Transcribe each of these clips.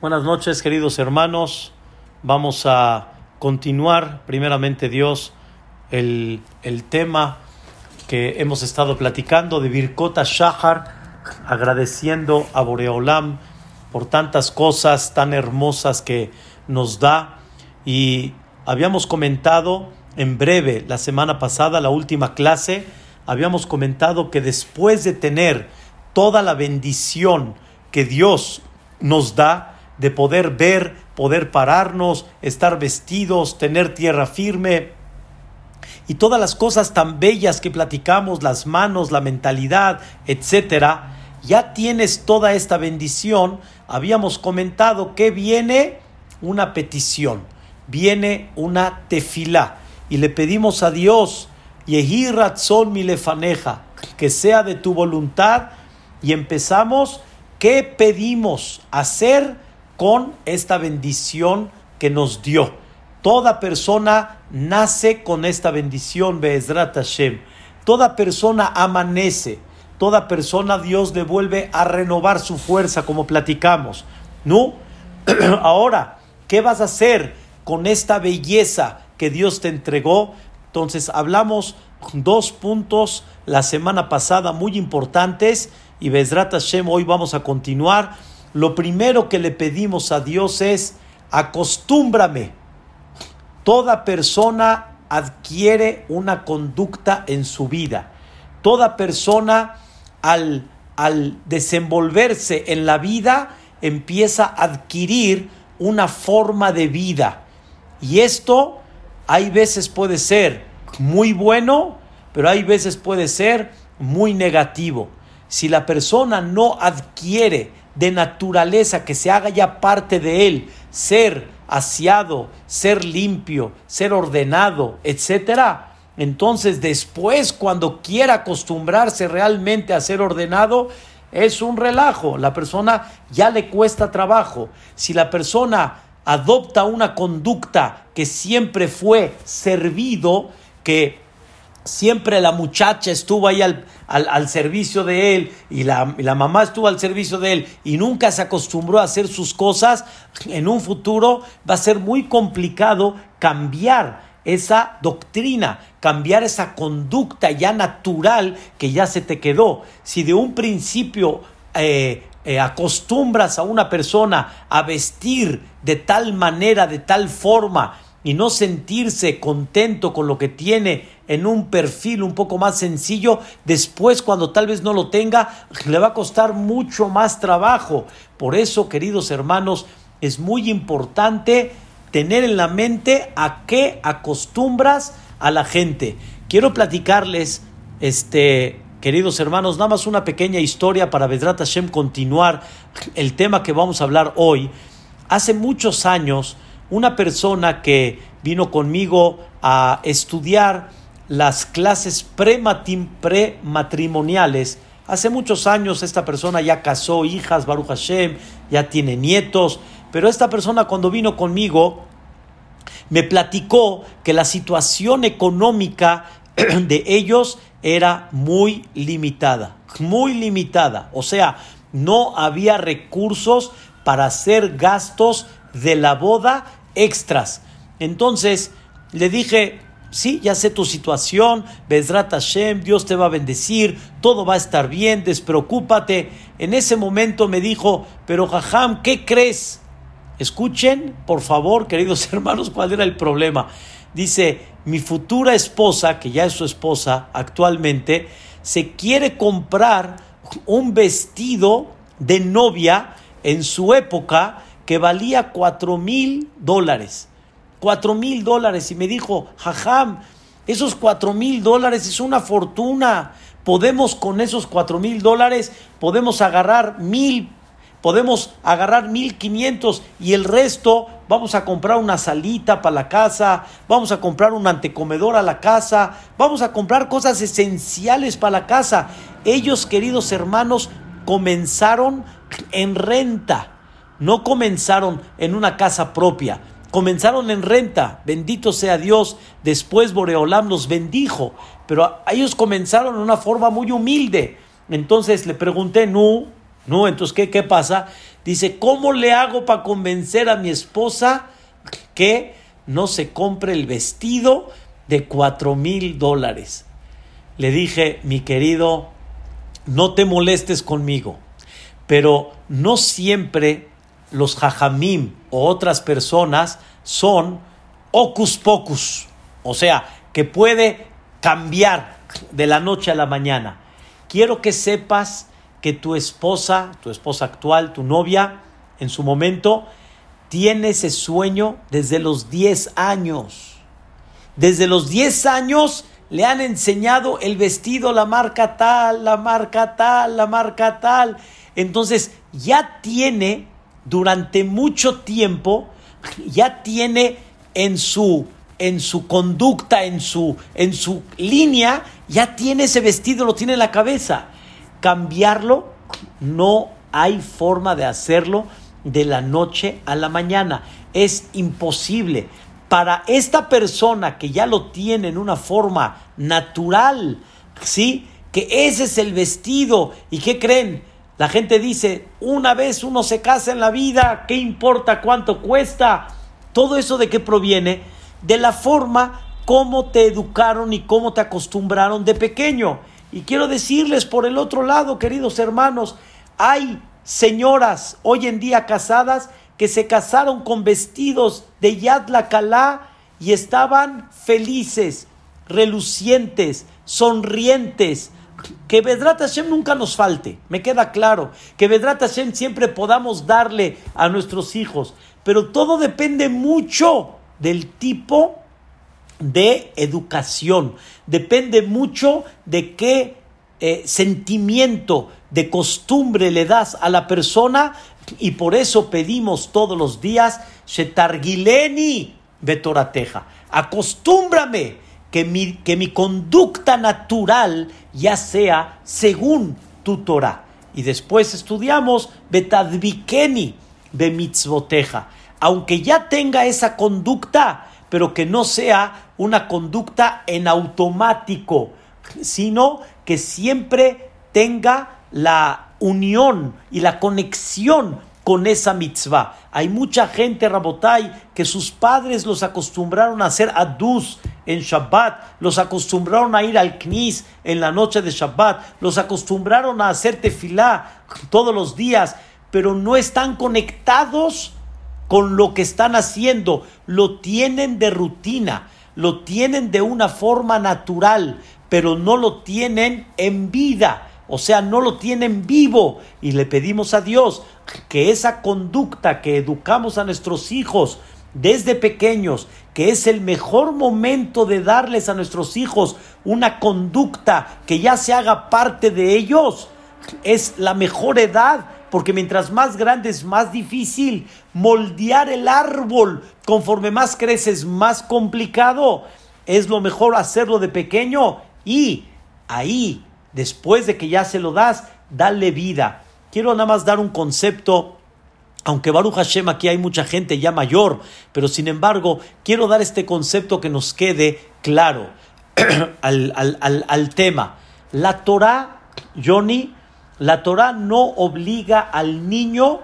Buenas noches, queridos hermanos. Vamos a continuar, primeramente Dios, el, el tema que hemos estado platicando de Birkota Shahar, agradeciendo a Boreolam por tantas cosas tan hermosas que nos da. Y habíamos comentado en breve la semana pasada, la última clase, habíamos comentado que después de tener toda la bendición que Dios nos da, de poder ver, poder pararnos, estar vestidos, tener tierra firme y todas las cosas tan bellas que platicamos, las manos, la mentalidad, etcétera, ya tienes toda esta bendición. Habíamos comentado que viene una petición, viene una tefilá y le pedimos a Dios, Yehi Ratzon Milefaneja, que sea de tu voluntad y empezamos, ¿qué pedimos hacer? Con esta bendición que nos dio. Toda persona nace con esta bendición, Be'ezrat Hashem. Toda persona amanece. Toda persona Dios le vuelve a renovar su fuerza, como platicamos. ¿No? Ahora, ¿qué vas a hacer con esta belleza que Dios te entregó? Entonces, hablamos dos puntos la semana pasada muy importantes y Bezrat Hashem hoy vamos a continuar lo primero que le pedimos a Dios es, acostúmbrame. Toda persona adquiere una conducta en su vida. Toda persona al, al desenvolverse en la vida empieza a adquirir una forma de vida. Y esto hay veces puede ser muy bueno, pero hay veces puede ser muy negativo. Si la persona no adquiere de naturaleza que se haga ya parte de él, ser aseado, ser limpio, ser ordenado, etcétera. Entonces, después, cuando quiera acostumbrarse realmente a ser ordenado, es un relajo. La persona ya le cuesta trabajo. Si la persona adopta una conducta que siempre fue servido, que siempre la muchacha estuvo ahí al, al, servicio de él y la, la, mamá estuvo al servicio de él y nunca se acostumbró a hacer sus cosas, en un futuro va a ser muy complicado cambiar esa doctrina, cambiar esa conducta ya natural que ya se te quedó. Si de un principio eh, eh, acostumbras a una persona a vestir de tal manera, de tal forma, y no sentirse contento con lo que tiene en un perfil un poco más sencillo, después cuando tal vez no lo tenga, le va a costar mucho más trabajo. Por eso, queridos hermanos, es muy importante tener en la mente a qué acostumbras a la gente. Quiero platicarles, este, queridos hermanos, nada más una pequeña historia para Vedrat Hashem continuar el tema que vamos a hablar hoy. Hace muchos años, una persona que vino conmigo a estudiar las clases prematrimoniales. Hace muchos años esta persona ya casó hijas, Baruch Hashem, ya tiene nietos, pero esta persona cuando vino conmigo me platicó que la situación económica de ellos era muy limitada, muy limitada. O sea, no había recursos para hacer gastos de la boda extras. Entonces le dije, sí, ya sé tu situación, Bezrat Hashem, Dios te va a bendecir, todo va a estar bien, despreocúpate. En ese momento me dijo, pero Jajam, ¿qué crees? Escuchen, por favor, queridos hermanos, cuál era el problema. Dice, mi futura esposa, que ya es su esposa actualmente, se quiere comprar un vestido de novia en su época que valía cuatro mil dólares. Cuatro mil dólares. Y me dijo, jajam, esos cuatro mil dólares es una fortuna. Podemos con esos cuatro mil dólares, podemos agarrar mil, podemos agarrar mil quinientos y el resto vamos a comprar una salita para la casa, vamos a comprar un antecomedor a la casa, vamos a comprar cosas esenciales para la casa. Ellos, queridos hermanos, comenzaron en renta no comenzaron en una casa propia, comenzaron en renta, bendito sea Dios, después Boreolam los bendijo, pero ellos comenzaron en una forma muy humilde. Entonces le pregunté, no, no, entonces ¿qué, qué pasa? Dice, ¿cómo le hago para convencer a mi esposa que no se compre el vestido de cuatro mil dólares? Le dije, mi querido, no te molestes conmigo, pero no siempre los jajamim o otras personas son ocus pocus, o sea, que puede cambiar de la noche a la mañana. Quiero que sepas que tu esposa, tu esposa actual, tu novia, en su momento, tiene ese sueño desde los 10 años. Desde los 10 años le han enseñado el vestido, la marca tal, la marca tal, la marca tal. Entonces ya tiene durante mucho tiempo, ya tiene en su, en su conducta, en su, en su línea, ya tiene ese vestido, lo tiene en la cabeza. Cambiarlo, no hay forma de hacerlo de la noche a la mañana. Es imposible. Para esta persona que ya lo tiene en una forma natural, ¿sí? Que ese es el vestido. ¿Y qué creen? La gente dice, una vez uno se casa en la vida, ¿qué importa cuánto cuesta? Todo eso de qué proviene? De la forma como te educaron y cómo te acostumbraron de pequeño. Y quiero decirles por el otro lado, queridos hermanos, hay señoras hoy en día casadas que se casaron con vestidos de Yad la y estaban felices, relucientes, sonrientes, que Vedrat Hashem nunca nos falte, me queda claro. Que Vedrat Hashem siempre podamos darle a nuestros hijos. Pero todo depende mucho del tipo de educación. Depende mucho de qué eh, sentimiento, de costumbre le das a la persona. Y por eso pedimos todos los días, Shetargileni Betorateja. Acostúmbrame que mi, que mi conducta natural ya sea según tu Torah. Y después estudiamos Betadvikeni de mitzvoteja. Aunque ya tenga esa conducta, pero que no sea una conducta en automático, sino que siempre tenga la unión y la conexión con esa mitzvah. Hay mucha gente, Rabotai, que sus padres los acostumbraron a hacer adus en Shabbat, los acostumbraron a ir al knis en la noche de Shabbat, los acostumbraron a hacer tefilá todos los días, pero no están conectados con lo que están haciendo, lo tienen de rutina, lo tienen de una forma natural, pero no lo tienen en vida o sea, no lo tienen vivo. Y le pedimos a Dios que esa conducta que educamos a nuestros hijos desde pequeños, que es el mejor momento de darles a nuestros hijos una conducta que ya se haga parte de ellos, es la mejor edad, porque mientras más grande es más difícil moldear el árbol, conforme más creces, más complicado. Es lo mejor hacerlo de pequeño y ahí después de que ya se lo das, dale vida. Quiero nada más dar un concepto aunque Baruch Hashem aquí hay mucha gente ya mayor, pero sin embargo quiero dar este concepto que nos quede claro al, tema. La Torah, Johnny, la Torah no obliga al niño,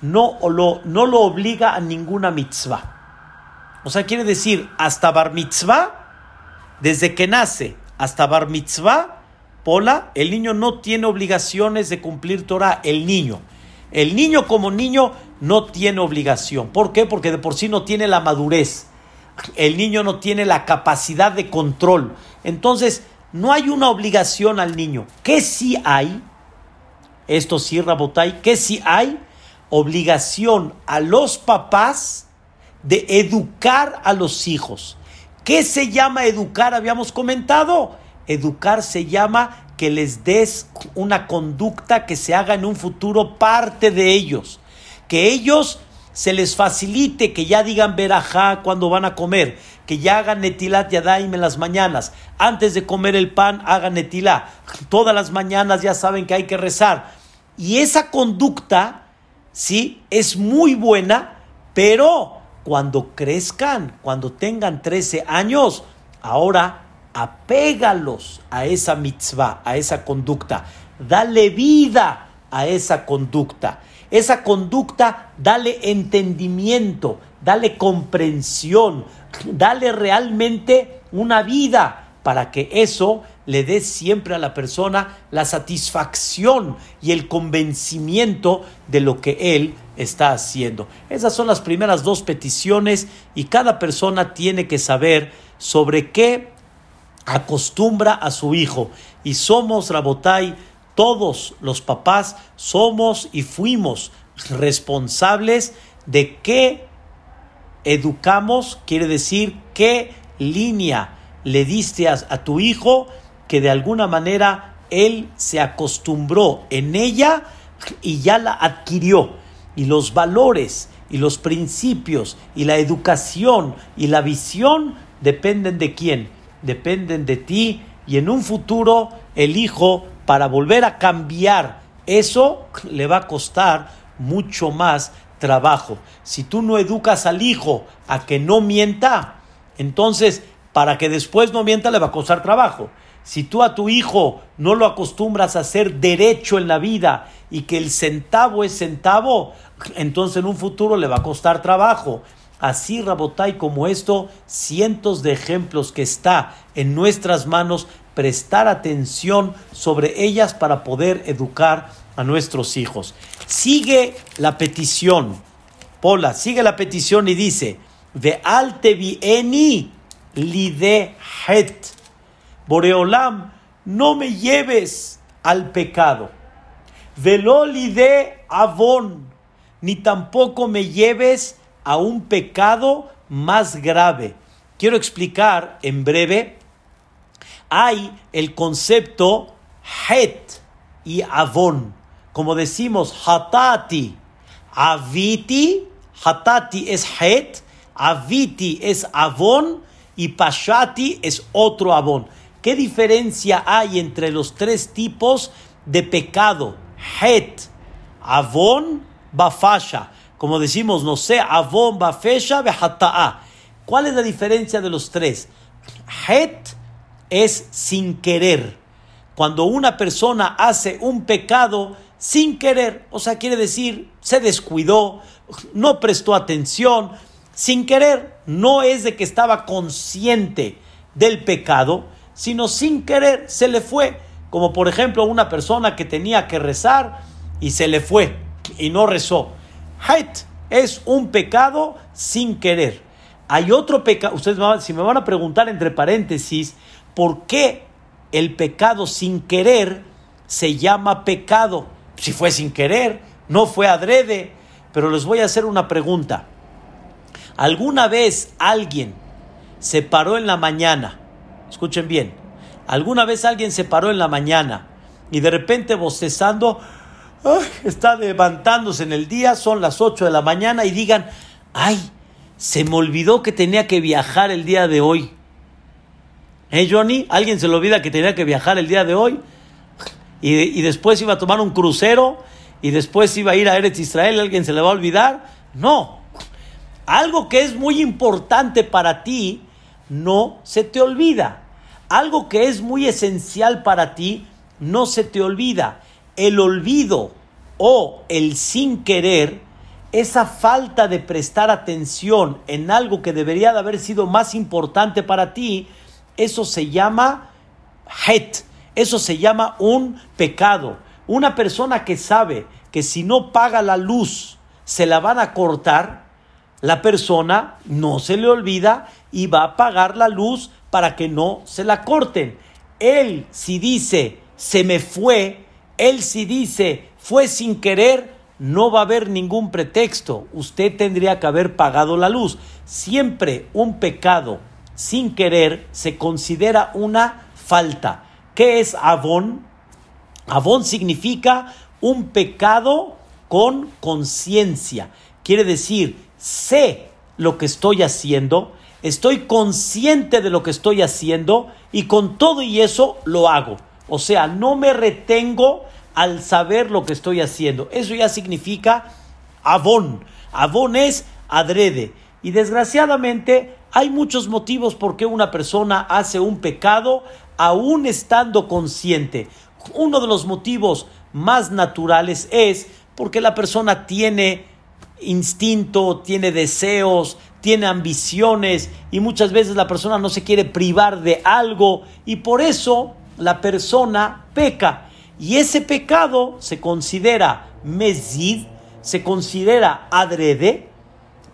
no lo, no lo obliga a ninguna mitzvah. O sea, quiere decir, hasta bar mitzvah, desde que nace hasta bar mitzvah, Pola, el niño no tiene obligaciones de cumplir Torah, el niño. El niño como niño no tiene obligación. ¿Por qué? Porque de por sí no tiene la madurez. El niño no tiene la capacidad de control. Entonces, no hay una obligación al niño. ¿Qué sí hay? Esto sí, Rabotay, ¿qué sí hay? Obligación a los papás de educar a los hijos. ¿Qué se llama educar? Habíamos comentado Educar se llama que les des una conducta que se haga en un futuro parte de ellos. Que ellos se les facilite que ya digan verajá cuando van a comer, que ya hagan netilat yadaim en las mañanas. Antes de comer el pan, hagan netilá. Todas las mañanas ya saben que hay que rezar. Y esa conducta, sí, es muy buena, pero cuando crezcan, cuando tengan 13 años, ahora apégalos a esa mitzvah, a esa conducta, dale vida a esa conducta. esa conducta, dale entendimiento, dale comprensión, dale realmente una vida para que eso le dé siempre a la persona la satisfacción y el convencimiento de lo que él está haciendo. Esas son las primeras dos peticiones y cada persona tiene que saber sobre qué acostumbra a su hijo. Y somos, Rabotai, todos los papás somos y fuimos responsables de qué educamos, quiere decir qué línea le diste a, tu hijo que de alguna manera él se acostumbró en ella y ya la adquirió. Y los valores y los principios y la educación y la visión dependen de quién? Dependen de ti y en un futuro el hijo para volver a cambiar eso le va a costar mucho más trabajo. Si tú no educas al hijo a que no mienta, entonces para que después no mienta le va a costar trabajo. Si tú a tu hijo no lo acostumbras a hacer derecho en la vida y que el centavo es centavo, entonces en un futuro le va a costar trabajo. Así, Rabotai, como esto, cientos de ejemplos que está en nuestras manos, prestar atención sobre ellas para poder educar a nuestros hijos. Sigue la petición, Pola, sigue la petición y dice, Ve alte eni lide het. Boreolam, no me lleves al pecado. Velo lide avon, ni tampoco me lleves a un pecado más grave. Quiero explicar en breve. Hay el concepto het y avon. Como decimos, hatati, aviti, hatati es het, aviti es avon y Pashati es otro Abón. ¿Qué diferencia hay entre los tres tipos de pecado? Het, Avon, Bafasha. Como decimos, no sé, Avon, Bafesha, Behata'a. ¿Cuál es la diferencia de los tres? Het es sin querer. Cuando una persona hace un pecado sin querer, o sea, quiere decir, se descuidó, no prestó atención, sin querer, no es de que estaba consciente del pecado, sino sin querer se le fue. Como por ejemplo una persona que tenía que rezar y se le fue y no rezó. Es un pecado sin querer. Hay otro pecado, ustedes si me van a preguntar entre paréntesis, ¿por qué el pecado sin querer se llama pecado? Si fue sin querer, no fue adrede, pero les voy a hacer una pregunta. ¿Alguna vez alguien se paró en la mañana? Escuchen bien. ¿Alguna vez alguien se paró en la mañana y de repente bostezando, está levantándose en el día, son las 8 de la mañana y digan, ay, se me olvidó que tenía que viajar el día de hoy? ¿Eh, Johnny? ¿Alguien se le olvida que tenía que viajar el dy de hoy? Y, y, después iba a tomar un crucero y después iba a ir a Eretz Israel, ¿alguien se le va a olvidar? No, algo que es muy importante para ti, no se te olvida. Algo que es muy esencial para ti, no se te olvida. El olvido o el sin querer, esa falta de prestar atención en algo que debería de haber sido más importante para ti, eso se llama het, eso se llama un pecado. Una persona que sabe que si no paga la luz se la van a cortar, la persona no se le olvida y va a pagar la luz para que no se la corten. Él si dice se me fue, él si dice fue sin querer, no va a haber ningún pretexto. Usted tendría que haber pagado la luz. Siempre un pecado sin querer se considera una falta. ¿Qué es avón? Avón significa un pecado con conciencia. Quiere decir, sé lo que estoy haciendo, estoy consciente de lo que estoy haciendo y con todo y eso lo hago. O sea, no me retengo al saber lo que estoy haciendo. Eso ya significa avón. Avón es adrede. Y desgraciadamente hay muchos motivos por qué una persona hace un pecado aún estando consciente. Uno de los motivos más naturales es porque la persona tiene instinto, tiene deseos, tiene ambiciones y muchas veces la persona no se quiere privar de algo y por eso la persona peca. Y ese pecado se considera mesid, se considera adrede,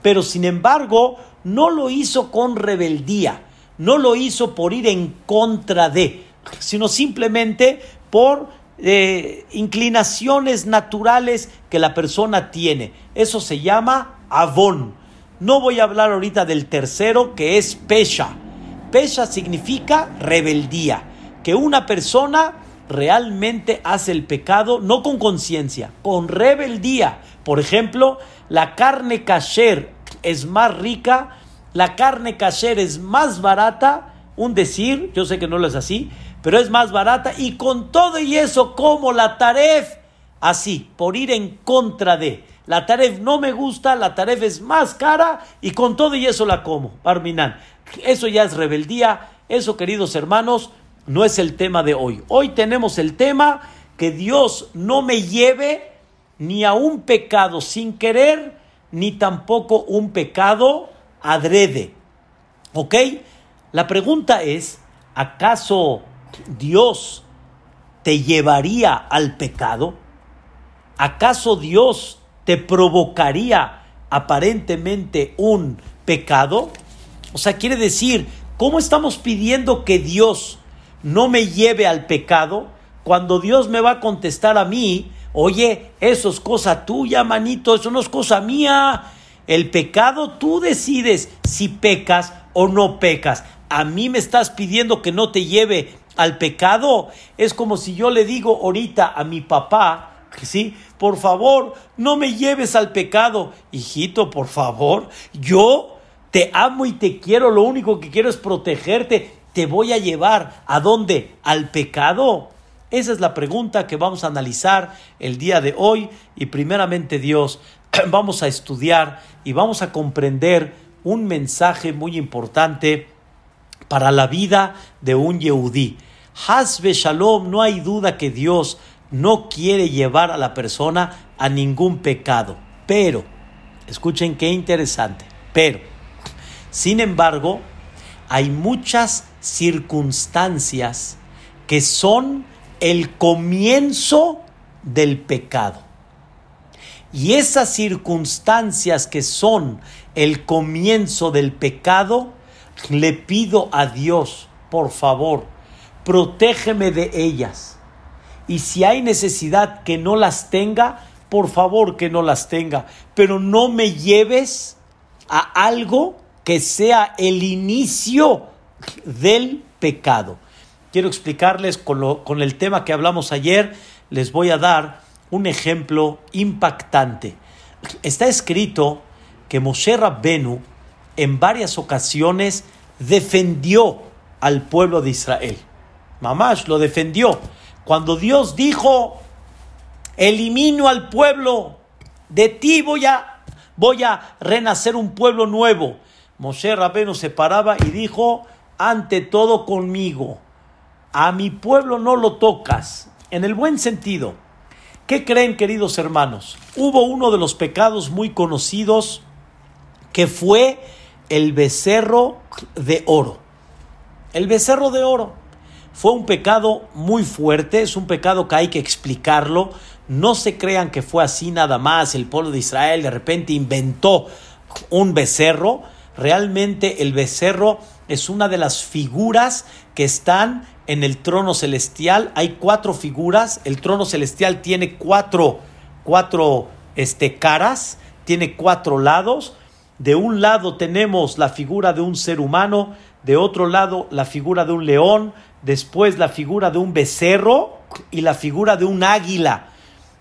pero sin embargo no lo hizo con rebeldía, no lo hizo por ir en contra de, sino simplemente por eh, inclinaciones naturales que la persona tiene. Eso se llama avón. No voy a hablar ahorita del tercero que es pesha. Pesha significa rebeldía, que una persona realmente hace el pecado no con conciencia, con rebeldía. Por ejemplo, la carne kasher es más rica, la carne kasher es más barata, un decir, yo sé que no lo es así, pero es más barata y con todo y eso como la taref, así, por ir en contra de. La taref no me gusta, la taref es más cara y con todo y eso la como. Parminan. Eso ya es rebeldía, eso queridos hermanos, no es el tema de hoy. Hoy tenemos el tema que Dios no me lleve ni a un pecado sin querer, ni tampoco un pecado adrede. ¿Ok? La pregunta es, ¿acaso Dios te llevaría al pecado? ¿Acaso Dios te provocaría aparentemente un pecado? O sea, quiere decir, ¿cómo estamos pidiendo que Dios no me lleve al pecado cuando Dios me va a contestar a mí, oye, eso es cosa tuya, manito, eso no es cosa mía. El pecado tú decides si pecas o no pecas. A mí me estás pidiendo que no te lleve al pecado. Es como si yo le digo ahorita a mi papá, ¿sí? Por favor, no me lleves al pecado. Hijito, por favor, yo te amo y te quiero, lo único que quiero es protegerte. ¿Te voy a llevar a dónde? ¿Al pecado? Esa es la pregunta que vamos a analizar el día de hoy y primeramente Dios vamos a estudiar y vamos a comprender un mensaje muy importante para la vida de un Yehudí. Hasbe Shalom, no hay duda que Dios no quiere llevar a la persona a ningún pecado. Pero, escuchen qué interesante, pero, sin embargo, hay muchas circunstancias que son el comienzo del pecado. Y esas circunstancias que son el comienzo del pecado, le pido a Dios, por favor, protégeme de ellas. Y si hay necesidad que no las tenga, por favor que no las tenga. Pero no me lleves a algo que sea el inicio del pecado. Quiero explicarles con, con el tema que hablamos ayer, les voy a dar un ejemplo impactante. Está escrito que Moshe Rabbenu en varias ocasiones defendió al pueblo de Israel. Mamash lo defendió. Cuando Dios dijo, elimino al pueblo, de ti voy a, voy a renacer un pueblo nuevo. Moshe Rabeno se paraba y dijo, ante todo conmigo, a mi pueblo no lo tocas, en el buen sentido. ¿Qué creen, queridos hermanos? Hubo uno de los pecados muy conocidos que fue el becerro de oro. El becerro de oro fue un pecado muy fuerte, es un pecado que hay que explicarlo. No se crean que fue así nada más, el pueblo de Israel de repente inventó un becerro. Realmente el becerro es una de las figuras que están en el trono celestial. Hay cuatro figuras. El trono celestial tiene cuatro, cuatro este, caras, tiene cuatro lados. De un lado tenemos la figura de un ser humano, de otro lado la figura de un león, después la figura de un becerro y la figura de un águila.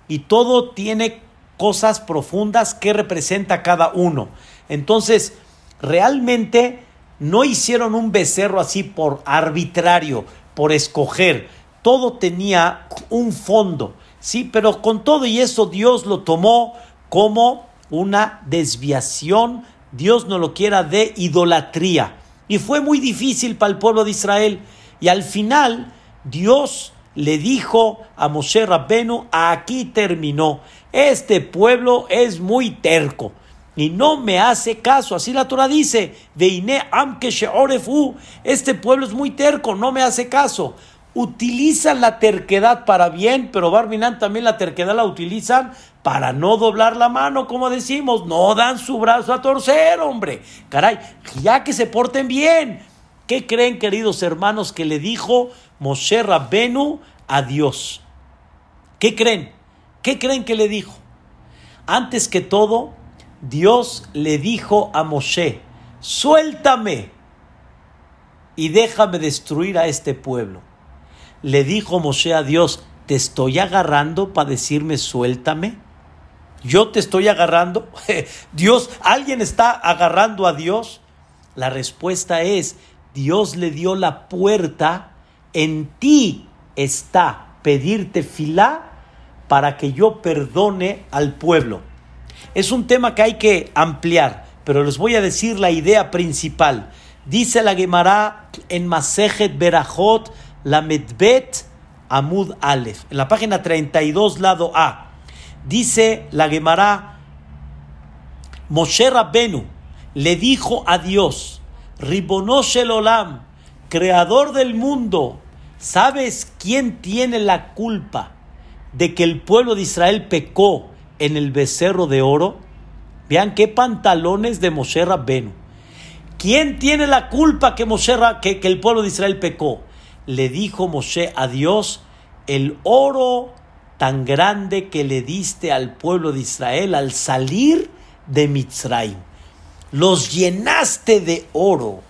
Y todo tiene cosas profundas que representa cada uno. Entonces, realmente no hicieron un becerro así por arbitrario, por escoger. Todo tenía un fondo, sí, pero con todo y eso Dios lo tomó como una desviación, Dios no lo quiera, de idolatría. Y fue muy difícil para el pueblo de Israel. Y al final, Dios le dijo a Moshe Rabbenu, aquí terminó. Este pueblo es muy terco y no me hace caso. Así la Torah dice, este pueblo es muy terco, no me hace caso. Utilizan la terquedad para bien, pero Barminan también la terquedad la utilizan para no doblar la mano, como decimos, no dan su brazo a torcer, hombre. Caray, ya que se porten bien. ¿Qué creen, queridos hermanos, que le dijo Moshe Rabbenu a Dios? ¿Qué creen? ¿Qué creen que le dijo? Antes que todo, Dios le dijo a Moshe, suéltame y déjame destruir a este pueblo. Le dijo Moshe a Dios, ¿te estoy agarrando para decirme suéltame? ¿Yo te estoy agarrando? Dios, ¿alguien está agarrando a Dios? La respuesta es, Dios le dio la puerta, en ti está pedirte filá para que yo perdone al pueblo. Es un tema que hay que ampliar, pero les voy a decir la idea principal. Dice la Gemara en Masejet Berajot, la Medbet Amud Aleph, en la página 32, lado A. Dice la Gemara, Moshe Rabbenu le dijo a Dios, Ribonosh el Olam, creador del mundo, ¿sabes quién tiene la culpa de que el pueblo de Israel pecó en el becerro de oro? Vean qué pantalones de Moshe Rabbenu. ¿Quién tiene la culpa que, Moshe, que, que el pueblo de Israel pecó? Le dijo Moshe a Dios, el oro tan grande que le diste al pueblo de Israel al salir de Mitzrayim. Los llenaste de oro,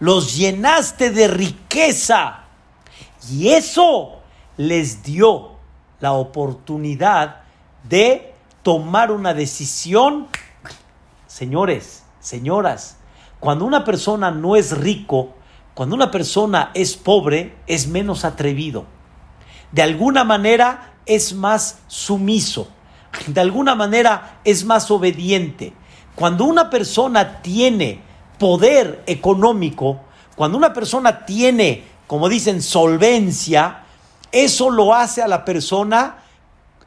los llenaste de riqueza y eso les dio la oportunidad de tomar una decisión. Señores, señoras, cuando una persona no es rico, cuando una persona es pobre, es menos atrevido. De alguna manera es más sumiso, de alguna manera es más obediente. Cuando una persona tiene poder económico, cuando una persona tiene, como dicen, solvencia, eso lo hace a la persona,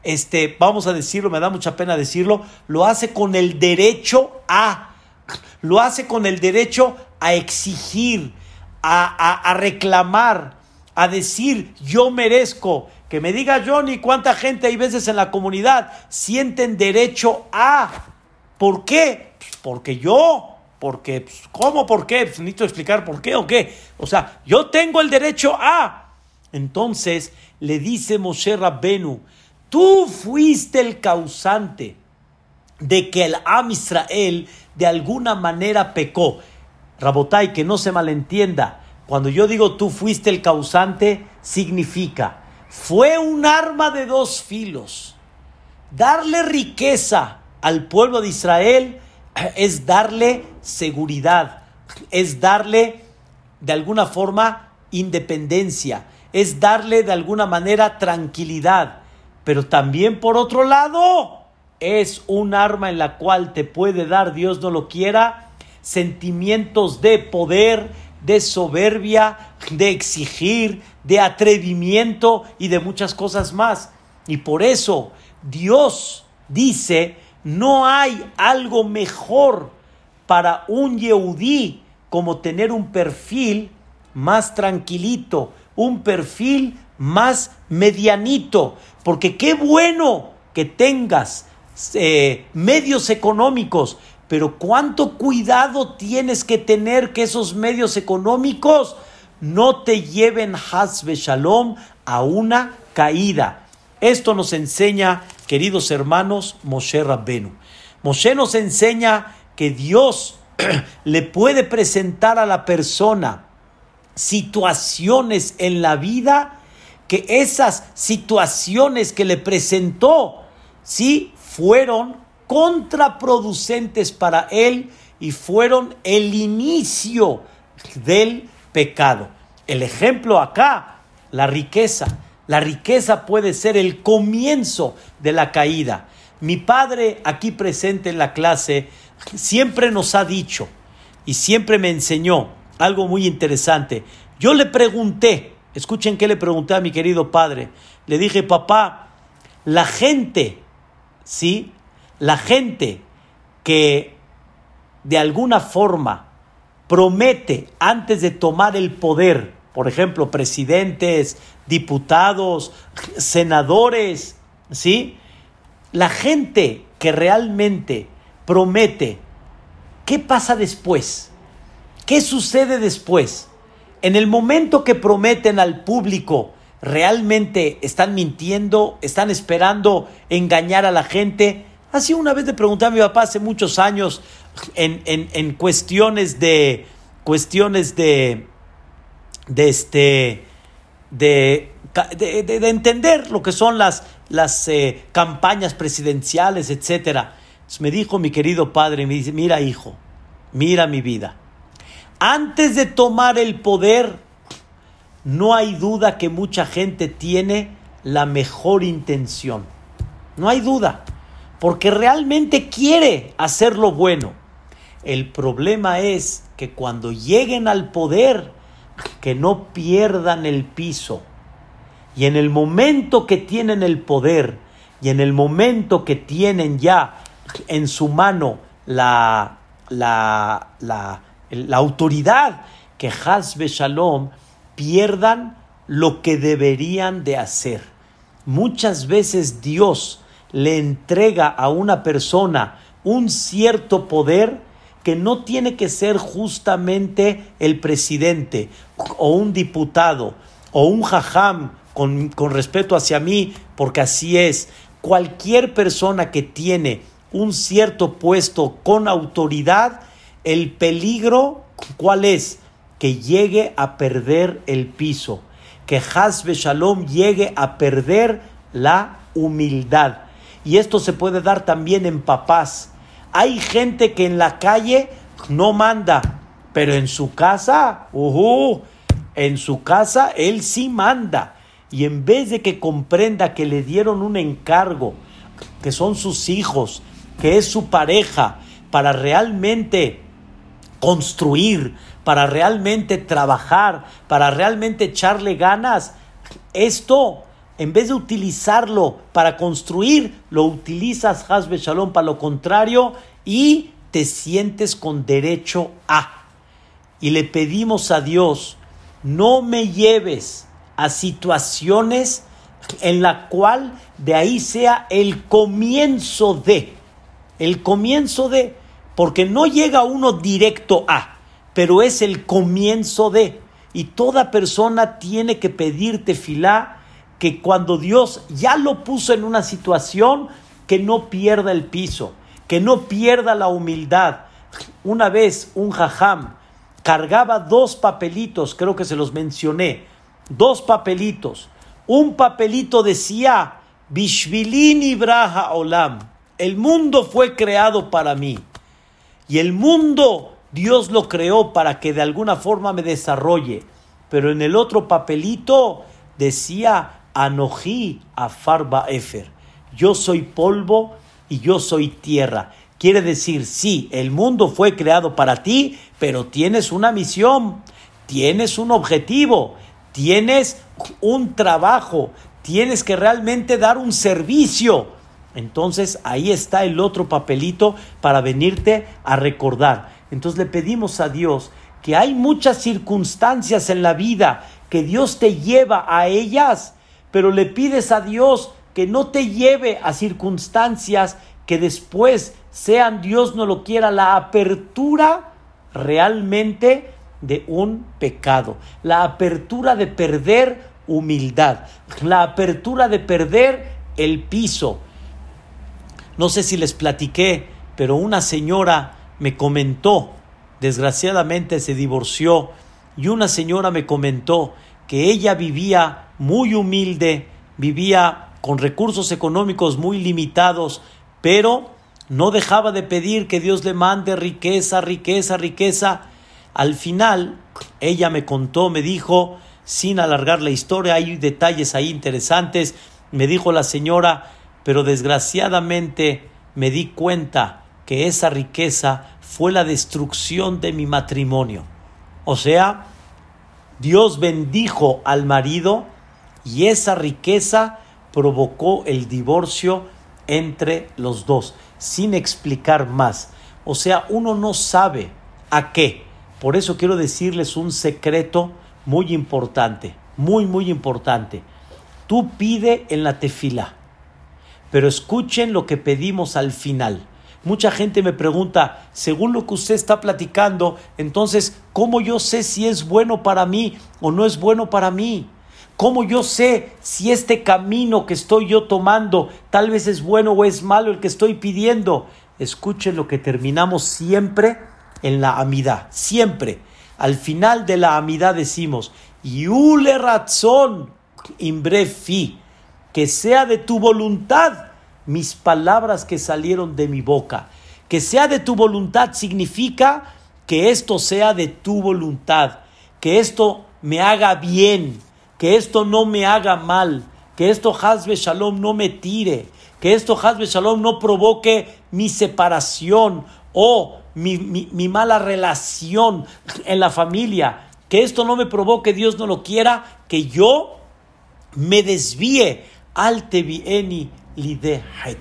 este, vamos a decirlo, me da mucha pena decirlo, lo hace con el derecho a, lo hace con el derecho a exigir, a reclamar, a decir, yo merezco, que me diga Johnny cuánta gente hay veces en la comunidad sienten derecho a. ¿Por qué? Pues porque yo. Porque, pues, ¿cómo? ¿Por qué? Pues necesito explicar por qué o qué. O sea, yo tengo el derecho a. Entonces le dice Moshe Rabbenu, tú fuiste el causante de que el Am Israel de alguna manera pecó. Rabotai, que no se malentienda. Cuando yo digo tú fuiste el causante, significa fue un arma de dos filos. Darle riqueza al pueblo de Israel es darle seguridad, es darle de alguna forma independencia, es darle de alguna manera tranquilidad, pero también por otro lado es un arma en la cual te puede dar, Dios no lo quiera, sentimientos de poder, de soberbia, de exigir, de atrevimiento y de muchas cosas más. Y por eso Dios dice, no hay algo mejor para un Yehudí como tener un perfil más tranquilito, un perfil más medianito, porque qué bueno que tengas eh, medios económicos, pero cuánto cuidado tienes que tener que esos medios económicos no te lleven Hasbe Shalom a una caída. Esto nos enseña, queridos hermanos, Moshe Rabbenu. Moshe nos enseña que Dios le puede presentar a la persona situaciones en la vida que esas situaciones que le presentó, sí, fueron contraproducentes para él y fueron el inicio del pecado. El ejemplo acá, la riqueza. La riqueza puede ser el comienzo de la caída. Mi padre, aquí presente en la clase, siempre nos ha dicho y siempre me enseñó algo muy interesante. Yo le pregunté Escuchen qué le pregunté a mi querido padre. Le dije, papá, la gente, ¿sí? La gente que de alguna forma promete antes de tomar el poder, por ejemplo, presidentes, diputados, senadores, ¿sí? La gente que realmente promete, ¿qué pasa después? ¿Qué sucede después? En el momento que prometen al público, ¿realmente están mintiendo? ¿Están esperando engañar a la gente? Así una vez le pregunté a mi papá hace muchos años en, en, cuestiones de cuestiones de de este de, de, entender lo que son las, las eh, campañas presidenciales, etcétera. me dijo mi querido padre, me dice, mira hijo, mira mi vida. Antes de tomar el poder, no hay duda que mucha gente tiene la mejor intención. No hay duda, porque realmente quiere hacer lo bueno. El problema es que cuando lleguen al poder, que no pierdan el piso. Y en el momento que tienen el poder y en el momento que tienen ya en su mano la, la, la, la autoridad, que Hasbe Shalom pierdan lo que deberían de hacer. Muchas veces Dios le entrega a una persona un cierto poder que no tiene que ser justamente el presidente o un diputado o un jajam con, con respeto hacia mí, porque así es. Cualquier persona que tiene un cierto puesto con autoridad, el peligro, ¿cuál es? Que llegue a perder el piso, que Hasbe Shalom llegue a perder la humildad. Y esto se puede dar también en papás hay gente que en la calle no manda, pero en su casa, uh, en su casa él sí manda. Y en vez de que comprenda que le dieron un encargo, que son sus hijos, que es su pareja, para realmente construir, para realmente trabajar, para realmente echarle ganas, esto en vez de utilizarlo para construir, lo utilizas, Hasbe Shalom, para lo contrario y te sientes con derecho a. Y le pedimos a Dios, no me lleves a situaciones en la cual de ahí sea el comienzo de, el comienzo de, porque no llega uno directo a, pero es el comienzo de. Y toda persona tiene que pedirte filá que cuando Dios ya lo puso en una situación, que no pierda el piso, que no pierda la humildad. Una vez un jajam cargaba dos papelitos, creo que se los mencioné, dos papelitos. Un papelito decía, Bishvilini Braha Olam, el mundo fue creado para mí. Y el mundo Dios lo creó para que de alguna forma me desarrolle. Pero en el otro papelito decía, Anoji Afarba Efer. Yo soy polvo y yo soy tierra. Quiere decir, sí, el mundo fue creado para ti, pero tienes una misión, tienes un objetivo, tienes un trabajo, tienes que realmente dar un servicio. Entonces ahí está el otro papelito para venirte a recordar. Entonces le pedimos a Dios que hay muchas circunstancias en la vida que Dios te lleva a ellas pero le pides a Dios que no te lleve a circunstancias que después sean, Dios no lo quiera, la apertura realmente de un pecado, la apertura de perder humildad, la apertura de perder el piso. No sé si les platiqué, pero una señora me comentó, desgraciadamente se divorció, y una señora me comentó que ella vivía muy humilde, vivía con recursos económicos muy limitados, pero no dejaba de pedir que Dios le mande riqueza, riqueza, riqueza. Al final, ella me contó, me dijo, sin alargar la historia, hay detalles ahí interesantes, me dijo la señora, pero desgraciadamente me di cuenta que esa riqueza fue la destrucción de mi matrimonio. O sea, Dios bendijo al marido y esa riqueza provocó el divorcio entre los dos, sin explicar más. O sea, uno no sabe a qué. Por eso quiero decirles un secreto muy importante, muy, muy importante. Tú pide en la tefila, pero escuchen lo que pedimos al final. Mucha gente me pregunta, según lo que usted está platicando, entonces, ¿cómo yo sé si es bueno para mí o no es bueno para mí? ¿Cómo yo sé si este camino que estoy yo tomando tal vez es bueno o es malo el que estoy pidiendo? Escuchen lo que terminamos siempre en la amidad, siempre. Al final de la amidad decimos, Yule razón, fi, que sea de tu voluntad mis palabras que salieron de mi boca. Que sea de tu voluntad significa que esto sea de tu voluntad, que esto me haga bien, que esto no me haga mal, que esto Hazbe Shalom no me tire, que esto Hazbe Shalom no provoque mi separación o mi, mi, mala relación en la familia, que esto no me provoque, Dios no lo quiera, que yo me desvíe al tevieni lidehet.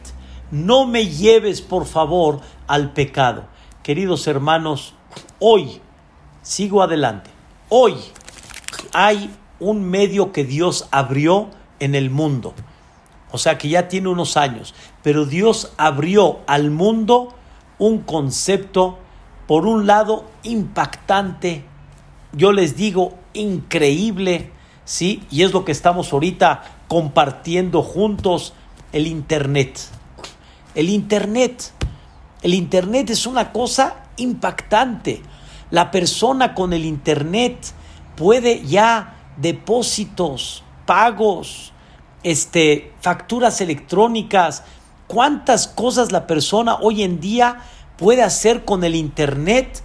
No me lleves, por favor, al pecado. Queridos hermanos, hoy, sigo adelante, hoy hay un medio que Dios abrió en el mundo. O sea que ya tiene unos años. Pero Dios abrió al mundo un concepto, por un lado, impactante. Yo les digo, increíble. ¿Sí? Y es lo que estamos ahorita compartiendo juntos, el Internet. El Internet. El Internet es una cosa impactante. La persona con el Internet puede ya depósitos, pagos, este, facturas electrónicas, cuántas cosas la persona hoy en día puede hacer con el Internet,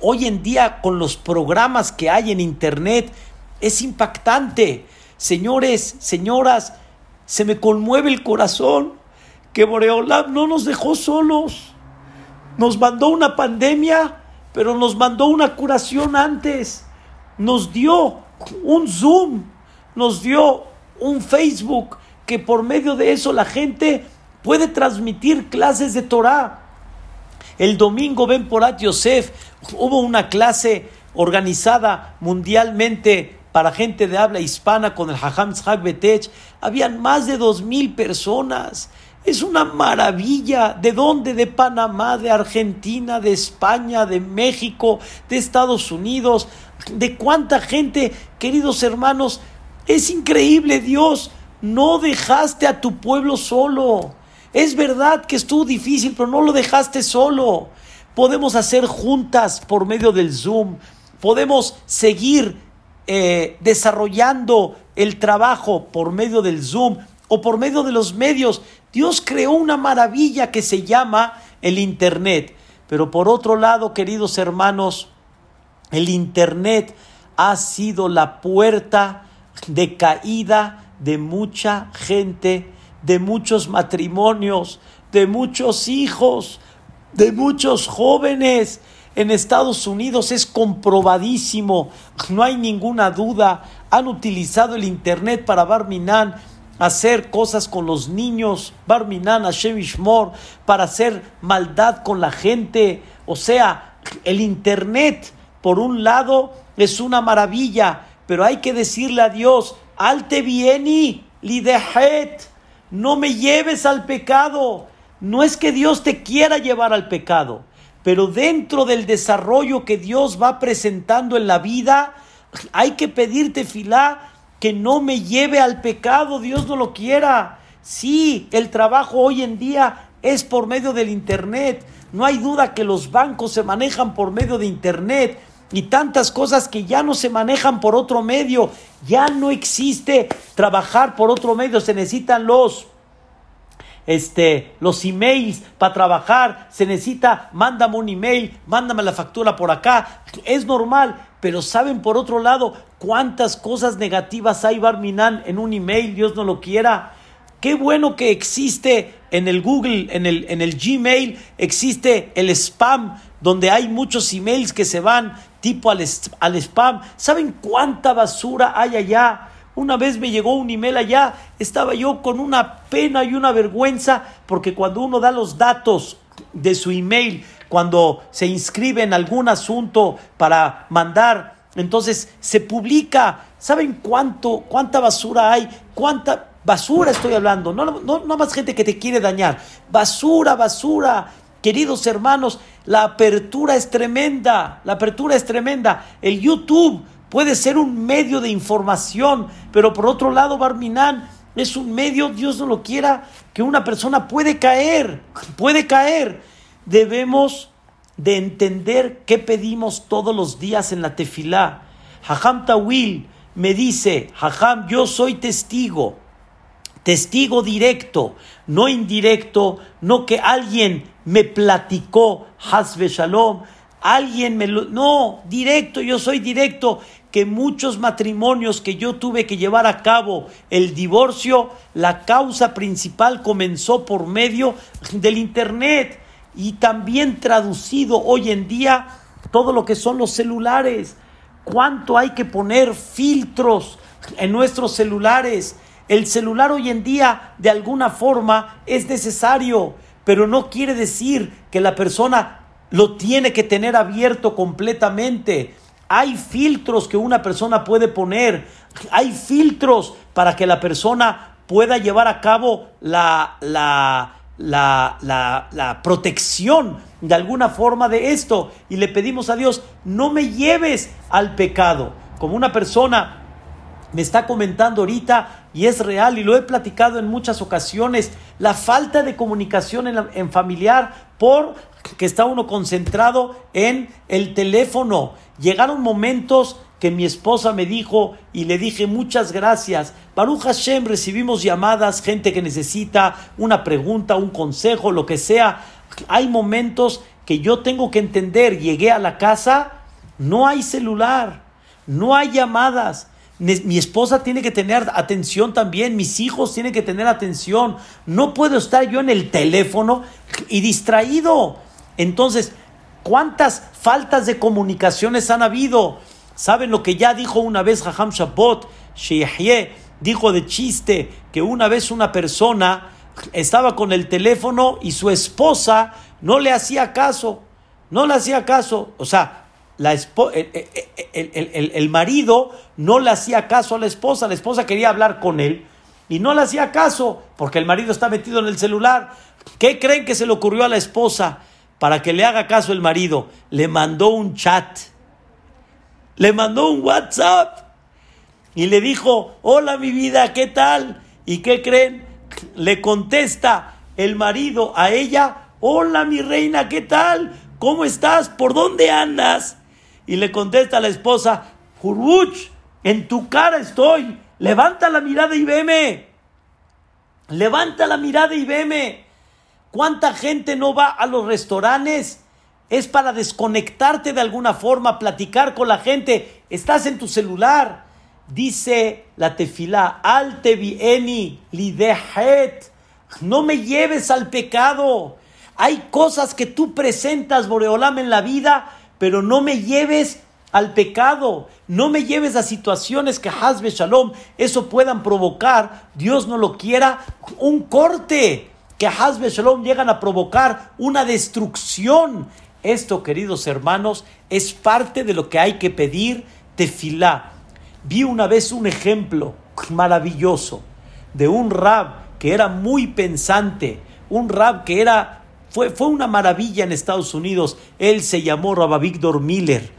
hoy en día con los programas que hay en Internet, es impactante. Señores, señoras, se me conmueve el corazón que Boreolam no nos dejó solos. Nos mandó una pandemia, pero nos mandó una curación antes. Nos dio un Zoom, nos dio un Facebook, que por medio de eso la gente puede transmitir clases de Torah. El domingo, Ben Porat Yosef, hubo una clase organizada mundialmente para gente de habla hispana con el Hajam Tzhak Betech. Habían más de dos mil personas. Es una maravilla. ¿De dónde? De Panamá, de Argentina, de España, de México, de Estados Unidos de cuánta gente, queridos hermanos, es increíble Dios, no dejaste a tu pueblo solo. Es verdad que estuvo difícil, pero no lo dejaste solo. Podemos hacer juntas por medio del Zoom, podemos seguir eh, desarrollando el trabajo por medio del Zoom o por medio de los medios. Dios creó una maravilla que se llama el Internet. Pero por otro lado, queridos hermanos, el Internet ha sido la puerta de caída de mucha gente, de muchos matrimonios, de muchos hijos, de muchos jóvenes. En Estados Unidos es comprobadísimo, no hay ninguna duda. Han utilizado el Internet para Barminan hacer cosas con los niños, Barminan, Hashem Ishmor, para hacer maldad con la gente. O sea, el Internet por un lado es una maravilla, pero hay que decirle a Dios, alte vieni, lidehet, no me lleves al pecado. No es que Dios te quiera llevar al pecado, pero dentro del desarrollo que Dios va presentando en la vida, hay que pedirte filá que no me lleve al pecado, Dios no lo quiera. Sí, el trabajo hoy en día es por medio del Internet. No hay duda que los bancos se manejan por medio de Internet y tantas cosas que ya no se manejan por otro medio. Ya no existe trabajar por otro medio. Se necesitan los este, los emails para trabajar, se necesita, mándame un email, mándame la factura por acá, es normal, pero saben por otro lado cuántas cosas negativas hay Barminan en un email, Dios no lo quiera. Qué bueno que existe en el Google, en el, en el Gmail, existe el spam, donde hay muchos emails que se van tipo al, al spam. ¿Saben cuánta basura hay allá? Una vez me llegó un email allá, estaba yo con una pena y una vergüenza, porque cuando uno da los datos de su email, cuando se inscribe en algún asunto para mandar, entonces se publica. ¿Saben cuánto, cuánta basura hay? ¿Cuánta basura estoy hablando? No, no, no más gente que te quiere dañar. Basura, basura. Queridos hermanos, la apertura es tremenda. La apertura es tremenda. El YouTube puede ser un medio de información, pero por otro lado, Barminán es un medio, Dios no lo quiera, que una persona puede caer, puede caer. Debemos de entender qué pedimos todos los días en la tefilá. Hajam Tawil me dice, Hajam, yo soy testigo, testigo directo, no indirecto, no que alguien me platicó, Hasbe Shalom, alguien me lo... No, directo, yo soy directo que muchos matrimonios que yo tuve que llevar a cabo el divorcio, la causa principal comenzó por medio del Internet y también traducido hoy en día todo lo que son los celulares. ¿Cuánto hay que poner filtros en nuestros celulares? El celular hoy en día de alguna forma es necesario, pero no quiere decir que la persona lo tiene que tener abierto completamente. Hay filtros que una persona puede poner, hay filtros para que la persona pueda llevar a cabo la, la, la, la, protección de alguna forma de esto. Y le pedimos a Dios, no me lleves al pecado. Como una persona me está comentando ahorita y es real y lo he platicado en muchas ocasiones, la falta de comunicación en, en familiar por que está uno concentrado en el teléfono. Llegaron momentos que mi esposa me dijo y le dije muchas gracias. Baruch Hashem recibimos llamadas, gente que necesita una pregunta, un consejo, lo que sea. Hay momentos que yo tengo que entender. Llegué a la casa, no hay celular, no hay llamadas. Mi esposa tiene que tener atención también, mis hijos tienen que tener atención. No puedo estar yo en el teléfono y distraído. Entonces, ¿cuántas faltas de comunicaciones han habido? ¿Saben lo que ya dijo una vez Jajam Shabbat? Dijo de chiste que una vez una persona estaba con el teléfono y su esposa no le hacía caso. No le hacía caso. O sea, la el, el, marido no le hacía caso a la esposa. La esposa quería hablar con él y no le hacía caso porque el marido está metido en el celular. ¿Qué creen que se le ocurrió a la esposa? Para que le haga caso el marido, le mandó un chat le mandó un WhatsApp y le dijo, hola mi vida, ¿qué tal? ¿Y qué creen? Le contesta el marido a ella, hola mi reina, ¿qué tal? ¿Cómo estás? ¿Por dónde andas? Y le contesta la esposa, Jurbuch, en tu cara estoy, levanta la mirada y veme. Levanta la mirada y veme. ¿Cuánta gente no va a los restaurantes? es para desconectarte de alguna forma, platicar con la gente. Estás en tu celular. Dice la tefilá, al tevieni lidehet, no me lleves al pecado. Hay cosas que tú presentas, Boreolam, en la vida, pero no me lleves al pecado. No me lleves a situaciones que Hazbe Shalom, eso puedan provocar, Dios no lo quiera, un corte. Que Hazbe Shalom llegan a provocar una destrucción esto, queridos hermanos, es parte de lo que hay que pedir tefilá. Vi una vez un ejemplo maravilloso de un rab que era muy pensante, un rab que era fue, fue una maravilla en Estados Unidos. Él se llamó Rabavigdor Miller.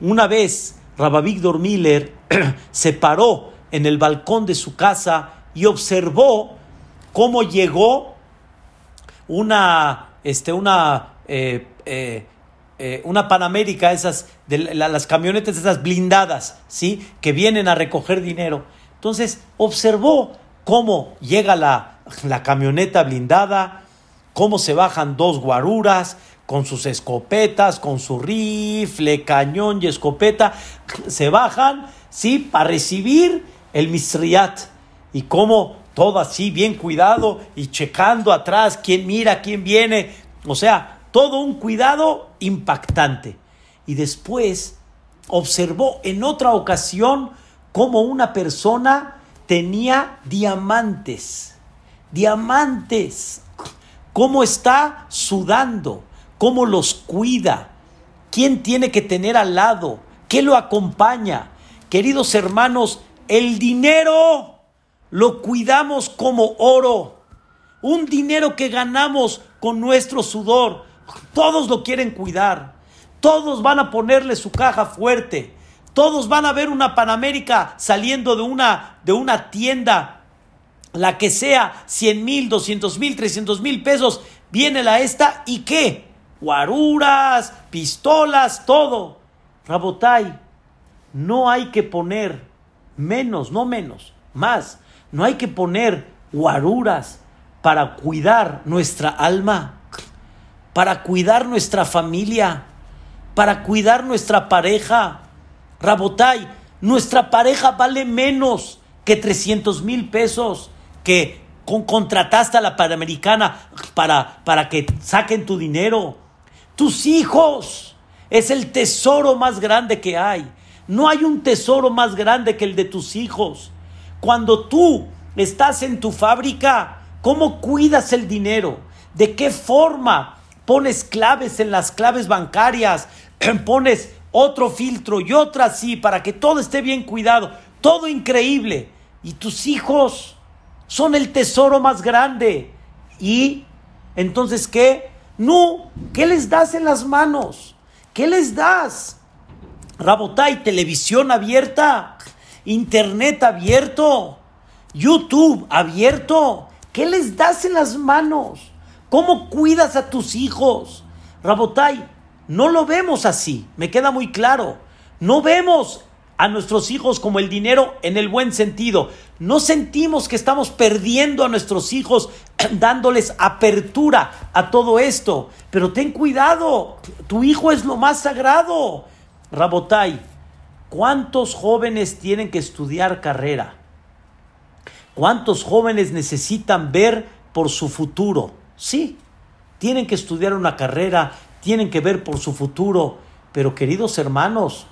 Una vez Rabavigdor Miller se paró en el balcón de su casa y observó cómo llegó una, este, una eh, eh, eh, una Panamérica, esas, de las camionetas esas blindadas, ¿sí? Que vienen a recoger dinero. Entonces observó cómo llega la, la camioneta blindada, cómo se bajan dos guaruras con sus escopetas, con su rifle, cañón y escopeta, se bajan, ¿sí? Para recibir el misriat. Y cómo todo así, bien cuidado y checando atrás quién mira, quién viene. O sea, todo un cuidado impactante. Y después observó en otra ocasión cómo una persona tenía diamantes. Diamantes. Cómo está sudando, cómo los cuida, quién tiene que tener al lado, qué lo acompaña. Queridos hermanos, el dinero lo cuidamos como oro. Un dinero que ganamos con nuestro sudor. Todos lo quieren cuidar. Todos van a ponerle su caja fuerte. Todos van a ver una Panamérica saliendo de una, de una tienda, la que sea, 100 mil, 200 mil, 300 mil pesos. Viene la esta y qué? Guaruras, pistolas, todo. Rabotay, no hay que poner menos, no menos, más no hay que poner guaruras para cuidar nuestra alma, para cuidar nuestra familia, para cuidar nuestra pareja. Rabotay, nuestra pareja vale menos que 300 mil pesos que contrataste a la Panamericana para, para que saquen tu dinero. Tus hijos es el tesoro más grande que hay. No hay un tesoro más grande que el de tus hijos. Cuando tú estás en tu fábrica, ¿cómo cuidas el dinero? ¿De qué forma pones claves en las claves bancarias? pones otro filtro y otra así para que todo esté bien cuidado. Todo increíble. Y tus hijos son el tesoro más grande. ¿Y entonces qué? No, ¿qué les das en las manos? ¿Qué les das? Rabotay, televisión abierta. Internet abierto, YouTube abierto. ¿Qué les das en las manos? ¿Cómo cuidas a tus hijos? Rabotay, no lo vemos así, me queda muy claro. No vemos a nuestros hijos como el dinero en el buen sentido. No sentimos que estamos perdiendo a nuestros hijos dándoles apertura a todo esto. Pero ten cuidado, tu hijo es lo más sagrado. Rabotay, ¿Cuántos jóvenes tienen que estudiar carrera? ¿Cuántos jóvenes necesitan ver por su futuro? Sí, tienen que estudiar una carrera, tienen que ver por su futuro, pero queridos hermanos,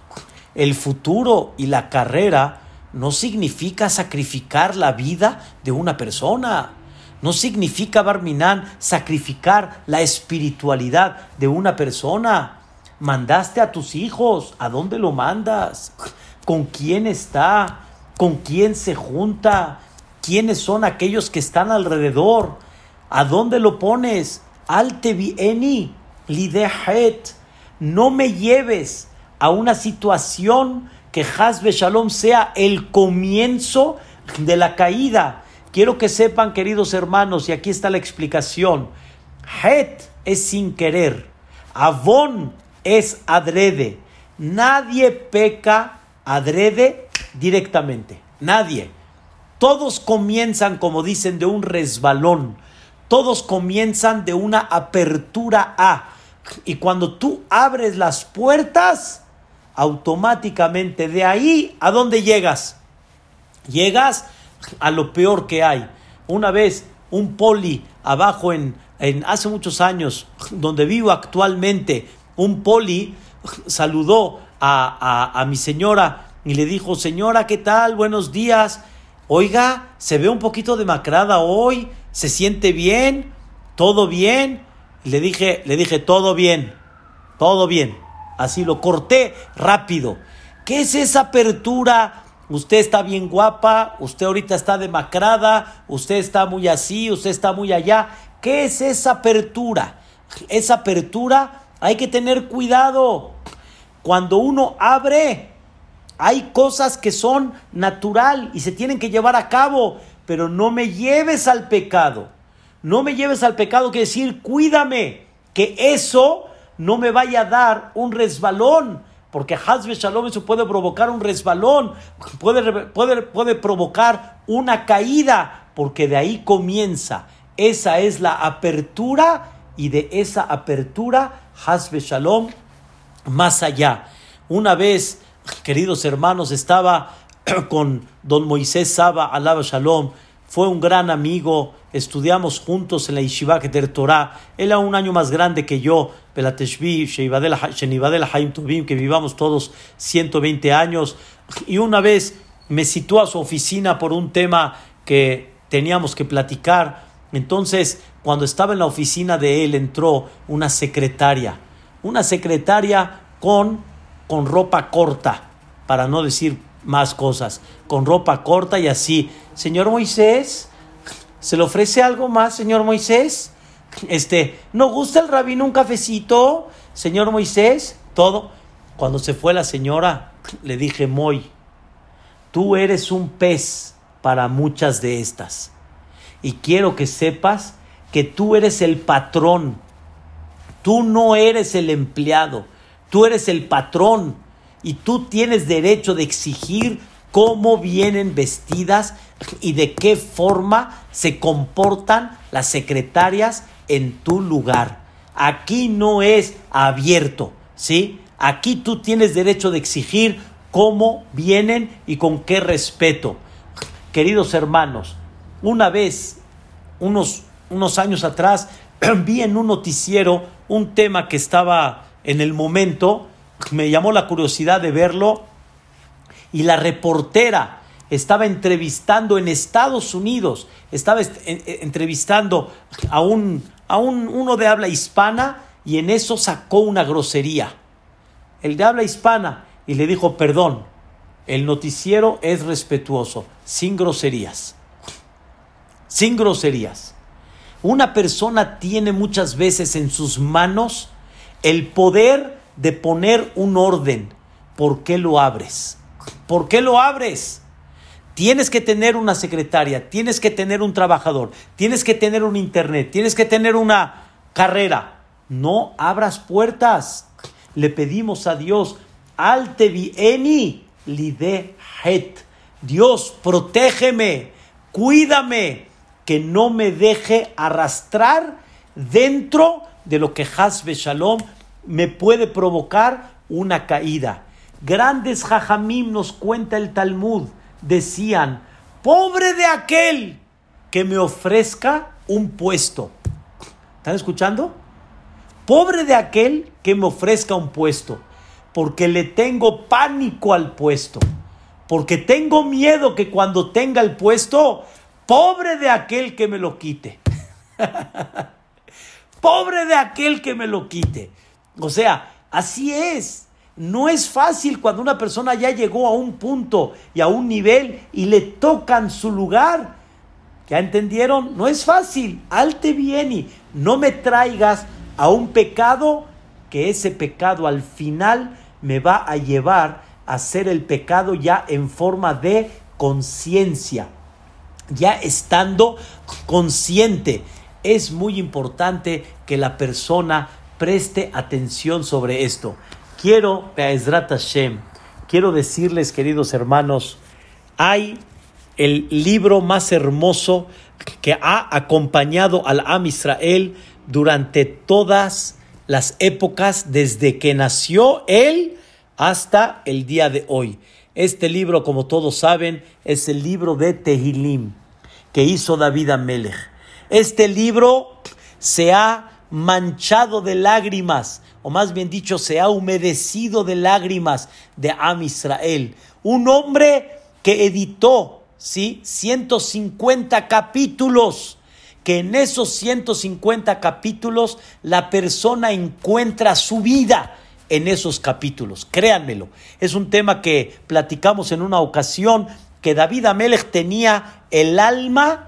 el futuro y la carrera no significa sacrificar la vida de una persona. No significa, Barminán, sacrificar la espiritualidad de una persona. Mandaste a tus hijos, ¿a dónde lo mandas? ¿Con quién está? ¿Con quién se junta? ¿Quiénes son aquellos que están alrededor? ¿A dónde lo pones? Alte vieni, lidehet. No me lleves a una situación que Hasbe Shalom sea el comienzo de la caída. Quiero que sepan, queridos hermanos, y aquí está la explicación. Het es sin querer. Avon es adrede. Nadie peca adrede directamente. Nadie. Todos comienzan, como dicen, de un resbalón. Todos comienzan de una apertura A. Y cuando tú abres las puertas, automáticamente de ahí, ¿a dónde llegas? Llegas a lo peor que hay. Una vez, un poli abajo en, en hace muchos años, donde vivo actualmente, un poli saludó a, mi señora y le dijo, señora, ¿qué tal? Buenos días. Oiga, se ve un poquito demacrada hoy, se siente bien, todo bien. Le dije, le dije, todo bien, todo bien. Así lo corté rápido. ¿Qué es esa apertura? Usted está bien guapa, usted ahorita está demacrada, usted está muy así, usted está muy allá. ¿Qué es esa apertura? Esa apertura hay que tener cuidado. Cuando uno abre, hay cosas que son natural y se tienen que llevar a cabo, pero no me lleves al pecado. No me lleves al pecado, que decir, cuídame, que eso no me vaya a dar un resbalón, porque Hazbe Shalom eso puede provocar un resbalón, puede, puede, puede provocar una caída, porque de ahí comienza. Esa es la apertura y de esa apertura Hasbe Shalom, más allá. Una vez, queridos hermanos, estaba con don Moisés Saba, alaba Shalom, fue un gran amigo, estudiamos juntos en la Yeshiva del Torah, él era un año más grande que yo, que vivamos todos 120 años, y una vez me citó a su oficina por un tema que teníamos que platicar, entonces cuando estaba en la oficina de él entró una secretaria, una secretaria con, con ropa corta, para no decir más cosas, con ropa corta y así. Señor Moisés, ¿se le ofrece algo más, señor Moisés? Este, ¿no gusta el rabino un cafecito, señor Moisés? Todo. Cuando se fue la señora, le dije, Moy, tú eres un pez para muchas de estas. Y quiero que sepas que tú eres el patrón. Tú no eres el empleado. Tú eres el patrón y tú tienes derecho de exigir cómo vienen vestidas y de qué forma se comportan las secretarias en tu lugar. Aquí no es abierto, ¿sí? Aquí tú tienes derecho de exigir cómo vienen y con qué respeto. Queridos hermanos, una vez, unos, unos años atrás, vi en un noticiero un tema que estaba en el momento me llamó la curiosidad de verlo y la reportera estaba entrevistando en Estados Unidos, estaba entrevistando a un, a un uno de habla hispana y en eso sacó una grosería. El de habla hispana y le dijo, perdón, el noticiero es respetuoso, sin groserías. Sin groserías. Una persona tiene muchas veces en sus manos el poder de poner un orden. ¿Por qué lo abres? ¿Por qué lo abres? Tienes que tener una secretaria, tienes que tener un trabajador, tienes que tener un internet, tienes que tener una carrera. No abras puertas. Le pedimos a Dios, alte eni lide het. Dios, protégeme, cuídame, que no me deje arrastrar dentro de lo que Hasbe Shalom me puede provocar una caída. Grandes jajamim nos cuenta el Talmud, decían, pobre de aquel que me ofrezca un puesto. ¿Están escuchando? Pobre de aquel que me ofrezca un puesto, porque le tengo pánico al puesto, porque tengo miedo que cuando tenga el puesto, pobre de aquel que me lo quite. pobre de aquel que me lo quite. O sea, así es. No es fácil cuando una persona ya llegó a un punto y a un nivel y le tocan su lugar. ¿Ya entendieron? No es fácil. Alte y No me traigas a un pecado que ese pecado al final me va a llevar a hacer el pecado ya en forma de conciencia. Ya estando consciente. Es muy importante que la persona preste atención sobre esto. Quiero, quiero decirles, queridos hermanos, hay el libro más hermoso que ha acompañado al Am Israel durante todas las épocas, desde que nació él hasta el día de hoy. Este libro, como todos saben, es el libro de Tehilim que hizo David Amelech. Este libro se ha manchado de lágrimas, o más bien dicho, se ha humedecido de lágrimas de Am Israel. Un hombre que editó, ¿sí? 150 capítulos, que en esos 150 capítulos la persona encuentra su vida en esos capítulos. Créanmelo, es un tema que platicamos en una ocasión que David Amelech tenía el alma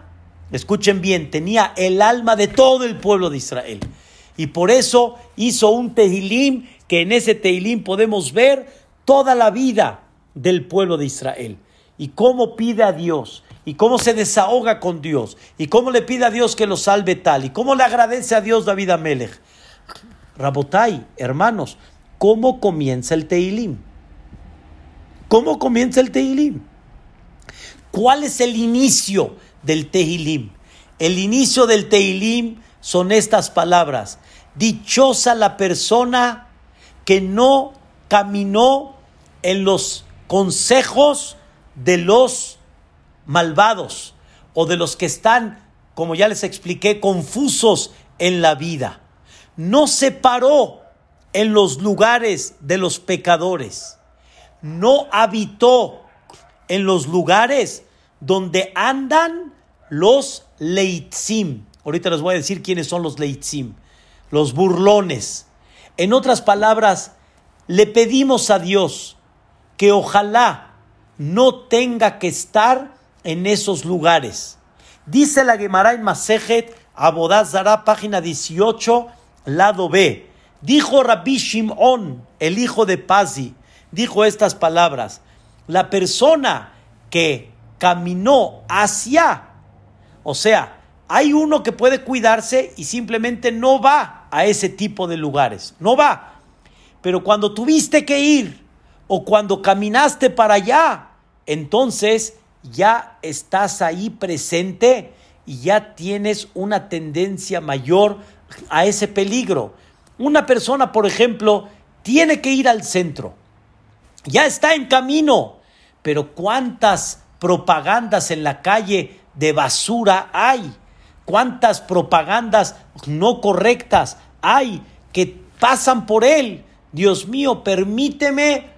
Escuchen bien, tenía el alma de todo el pueblo de Israel. Y por eso hizo un Tehilim, que en ese Tehilim podemos ver toda la vida del pueblo de Israel. Y cómo pide a Dios, y cómo se desahoga con Dios, y cómo le pide a Dios que lo salve tal, y cómo le agradece a Dios David Amelech. Rabotai, hermanos, ¿cómo comienza el Tehilim? ¿Cómo comienza el Tehilim? ¿Cuál es el inicio? del Tehilim. El inicio del Tehilim son estas palabras. Dichosa la persona que no caminó en los consejos de los malvados o de los que están, como ya les expliqué, confusos en la vida. No se paró en los lugares de los pecadores. No habitó en los lugares donde andan los leitzim. Ahorita les voy a decir quiénes son los leitzim, los burlones. En otras palabras, le pedimos a Dios que ojalá no tenga que estar en esos lugares. Dice la Gemara en Masejet, Abodazara, página 18, lado B. Dijo Rabbi Shimon, el hijo de Pazi, dijo estas palabras: La persona que caminó hacia, o sea, hay uno que puede cuidarse y simplemente no va a ese tipo de lugares, no va. Pero cuando tuviste que ir o cuando caminaste para allá, entonces ya estás ahí presente y ya tienes una tendencia mayor a ese peligro. Una persona, por ejemplo, tiene que ir al centro, ya está en camino, pero ¿cuántas propagandas en la calle de basura hay? ¿Cuántas propagandas no correctas hay que pasan por él? Dios mío, permíteme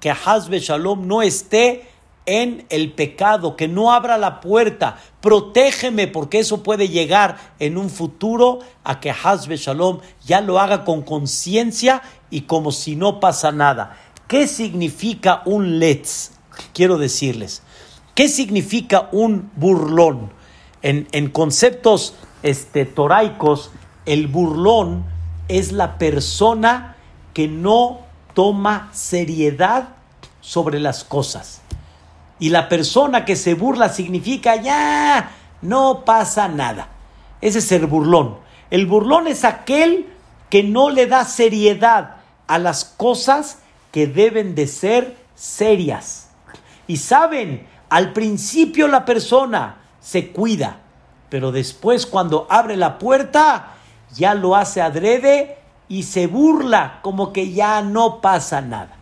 que Hazbe Shalom no esté en el pecado, que no abra la puerta. Protégeme porque eso puede llegar en un futuro a que Hazbe Shalom ya lo haga con conciencia y como si no pasa nada. ¿Qué significa un letz? Quiero decirles. ¿Qué significa un burlón? En, conceptos este, toraicos, el burlón es la persona que no toma seriedad sobre las cosas. Y la persona que se burla significa ya, no pasa nada. Ese es el burlón. El burlón es aquel que no le da seriedad a las cosas que deben de ser serias. Y saben, al principio la persona se cuida, pero después cuando abre la puerta ya lo hace adrede y se burla como que ya no pasa nada.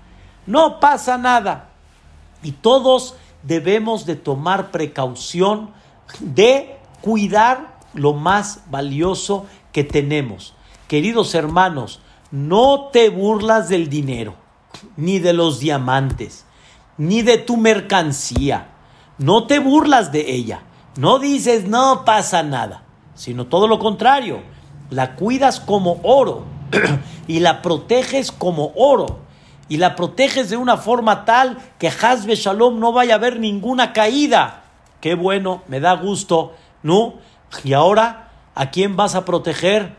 No pasa nada. Y todos debemos de tomar precaución de cuidar lo más valioso que tenemos. Queridos hermanos, no te burlas del dinero, ni de los diamantes, ni de tu mercancía. No te burlas de ella. No dices no pasa nada, sino todo lo contrario. La cuidas como oro y la proteges como oro. Y la proteges de una forma tal que Hazbe Shalom no vaya a haber ninguna caída. Qué bueno, me da gusto, ¿no? Y ahora, ¿a quién vas a proteger?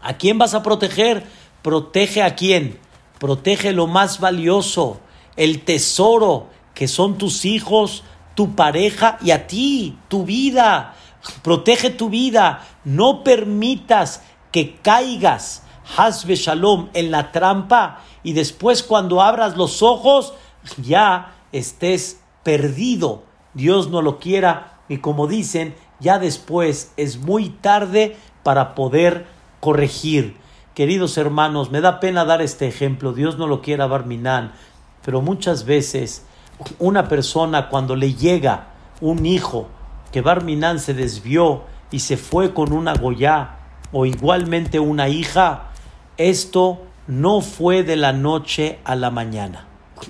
¿A quién vas a proteger? Protege a quién? Protege lo más valioso, el tesoro que son tus hijos, tu pareja y a ti, tu vida. Protege tu vida. No permitas que caigas, hasbe shalom, en la trampa y después cuando abras los ojos ya estés perdido. Dios no lo quiera y como dicen, ya después es muy tarde para poder corregir. Queridos hermanos, me da pena dar este ejemplo, Dios no lo quiera, Barminán, pero muchas veces una persona cuando le llega un hijo que Barminan se desvió y se fue con una Goya o igualmente una hija, esto no fue de la noche a la mañana.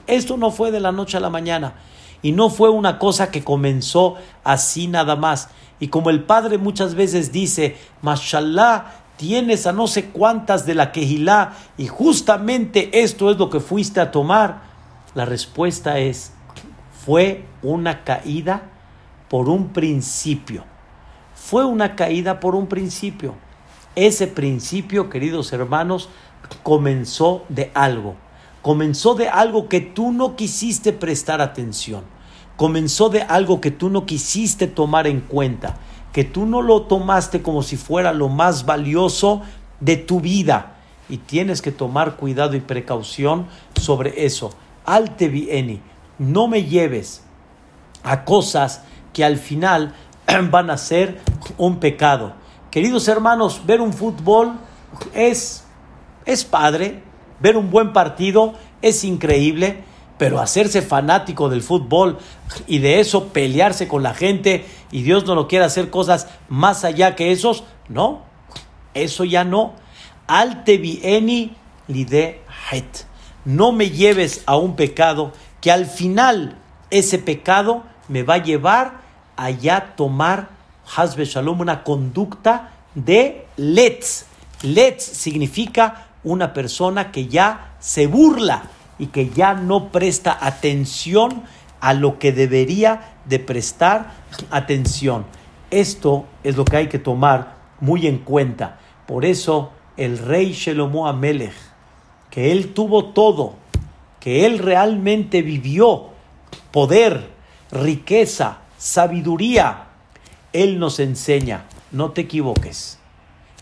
Esto no fue de la noche a la mañana. Y no fue una cosa que comenzó así nada más. Y como el padre muchas veces dice, Mashallah, tienes a no sé cuántas de la Kehilá y justamente esto es lo que fuiste a tomar. La respuesta es, fue una caída por un principio. Fue una caída por un principio. Ese principio, queridos hermanos, comenzó de algo. Comenzó de algo que tú no quisiste prestar atención. Comenzó de algo que tú no quisiste tomar en cuenta. Que tú no lo tomaste como si fuera lo más valioso de tu vida. Y tienes que tomar cuidado y precaución sobre eso. Alte vieni. No me lleves a cosas que al final van a ser un pecado. Queridos hermanos, ver un fútbol es, es padre, ver un buen partido es increíble, pero hacerse fanático del fútbol y de eso pelearse con la gente y Dios no lo quiere hacer cosas más allá que esos, no, eso ya no. Alte vieni lide het. No me lleves a un pecado que al final ese pecado me va a llevar a ya tomar Hasbe Shalom una conducta de letz. Letz significa una persona que ya se burla y que ya no presta atención a lo que debería de prestar atención. Esto es lo que hay que tomar muy en cuenta. Por eso el rey Shelomo Amelech, que él tuvo todo, que él realmente vivió poder, riqueza, sabiduría, él nos enseña, no te equivoques.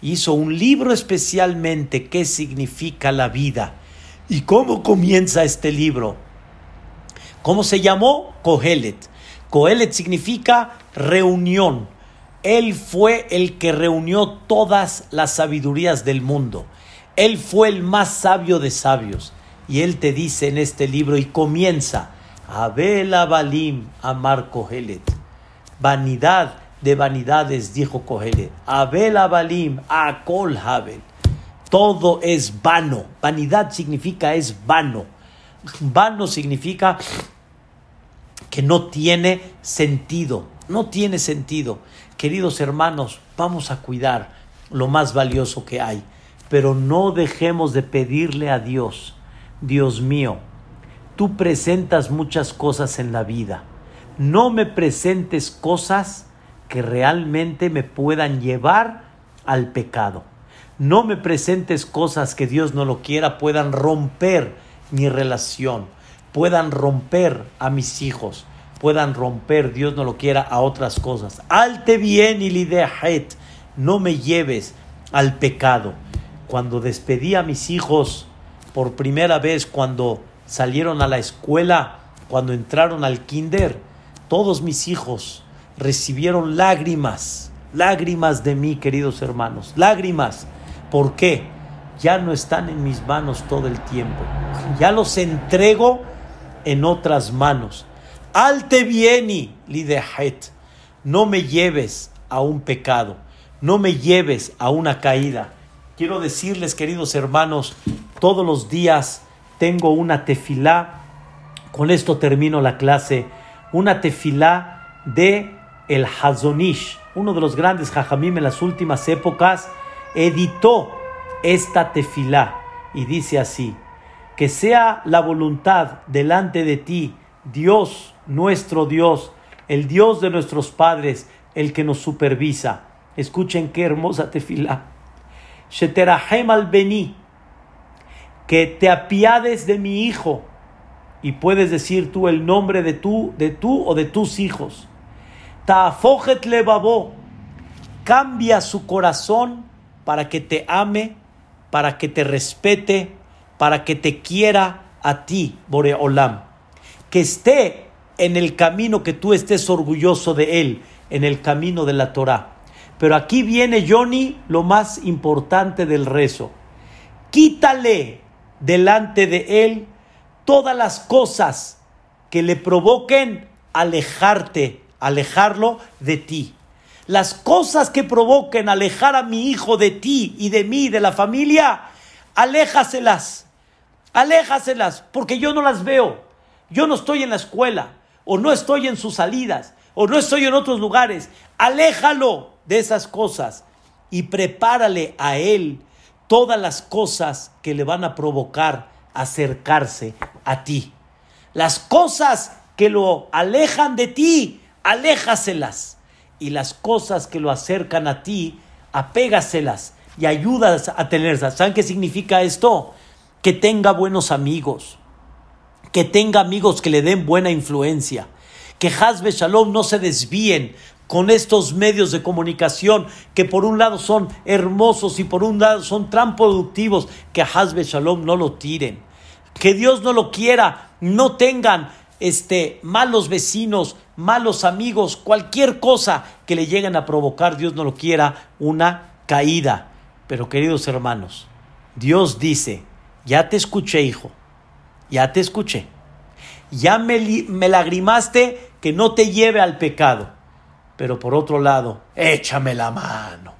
Hizo un libro especialmente qué significa la vida ¿Y cómo comienza este libro? ¿Cómo se llamó? Kohelet. Kohelet significa reunión. Él fue el que reunió todas las sabidurías del mundo. Él fue el más sabio de sabios. Y él te dice en este libro y comienza, Abel Abalim Amar Kohelet. Vanidad de vanidades, dijo Kohelet. Abel Abalim Akol Habel todo es vano. Vanidad significa es vano. Vano significa que no tiene sentido. No tiene sentido. Queridos hermanos, vamos a cuidar lo más valioso que hay. Pero no dejemos de pedirle a Dios, Dios mío, tú presentas muchas cosas en la vida. No me presentes cosas que realmente me puedan llevar al pecado. No me presentes cosas que Dios no lo quiera, puedan romper mi relación, puedan romper a mis hijos, puedan romper, Dios no lo quiera, a otras cosas. Alte bien y lidehet, no me lleves al pecado. Cuando despedí a mis hijos por primera vez, cuando salieron a la escuela, cuando entraron al kinder, todos mis hijos recibieron lágrimas, lágrimas de mí, queridos hermanos, lágrimas ¿Por qué? Ya no están en mis manos todo el tiempo. Ya los entrego en otras manos. Alte vieni, lidehet. No me lleves a un pecado. No me lleves a una caída. Quiero decirles, queridos hermanos, todos los días tengo una tefilá. Con esto termino la clase. Una tefilá de el Hazonish, uno de los grandes jajamim en las últimas épocas editó esta tefilá y dice así, que sea la voluntad delante de ti, Dios, nuestro Dios, el Dios de nuestros padres, el que nos supervisa. Escuchen qué hermosa tefilá. Sheterahem al beni, que te apiades de mi hijo, y puedes decir tú el nombre de tú, de tú o de tus hijos. Cambia su corazón para que te ame, para que te respete, para que te quiera a ti, Boreolam. Que esté en el camino que tú estés orgulloso de él, en el camino de la Torah. Pero aquí viene Johnny lo más importante del rezo. Quítale delante de él todas las cosas que le provoquen alejarte, alejarlo de ti. Las cosas que provoquen alejar a mi hijo de ti y de mí, de la familia, aléjaselas. Aléjaselas, porque yo no las veo. Yo no estoy en la escuela, o no estoy en sus salidas, o no estoy en otros lugares. Aléjalo de esas cosas y prepárale a él todas las cosas que le van a provocar acercarse a ti. Las cosas que lo alejan de ti, aléjaselas y las cosas que lo acercan a ti, apégaselas y ayúdas a tenerlas. ¿Saben qué significa esto? Que tenga buenos amigos, que tenga amigos que le den buena influencia, que Hazbe Shalom no se desvíen con estos medios de comunicación que por un lado son hermosos y por un lado son tan productivos, que Hazbe Shalom no lo tiren. Que Dios no lo quiera, no tengan este, malos vecinos, malos amigos, cualquier cosa que le lleguen a provocar, Dios no lo quiera, una caída. Pero queridos hermanos, Dios dice, ya te escuché hijo, ya te escuché. Ya me, me lagrimaste que no te lleve al pecado. Pero por otro lado, échame la mano.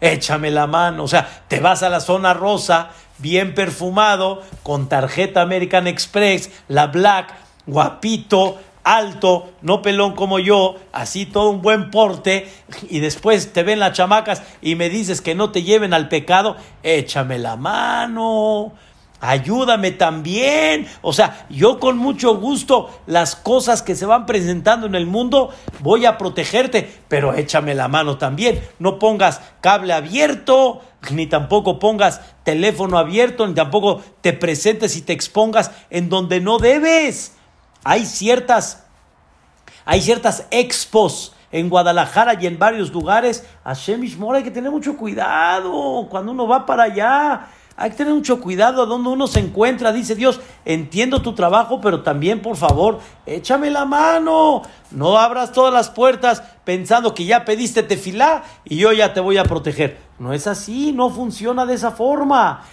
Échame la mano. O sea, te vas a la zona rosa, bien perfumado, con tarjeta American Express, la Black, guapito, alto, no pelón como yo, así todo un buen porte, y después te ven las chamacas y me dices que no te lleven al pecado, échame la mano ayúdame también. O sea, yo con mucho gusto las cosas que se van presentando en el mundo voy a protegerte, pero échame la mano también. No pongas cable abierto, ni tampoco pongas teléfono abierto, ni tampoco te presentes y te expongas en donde no debes. Hay ciertas, hay ciertas expos en Guadalajara y en varios lugares. Hashem Ishmor, hay que tener mucho cuidado cuando uno va para allá hay que tener mucho cuidado donde uno se encuentra. Dice Dios, entiendo tu trabajo, pero también, por favor, échame la mano. No abras todas las puertas pensando que ya pediste tefilá y yo ya te voy a proteger. No es así, no funciona de esa forma.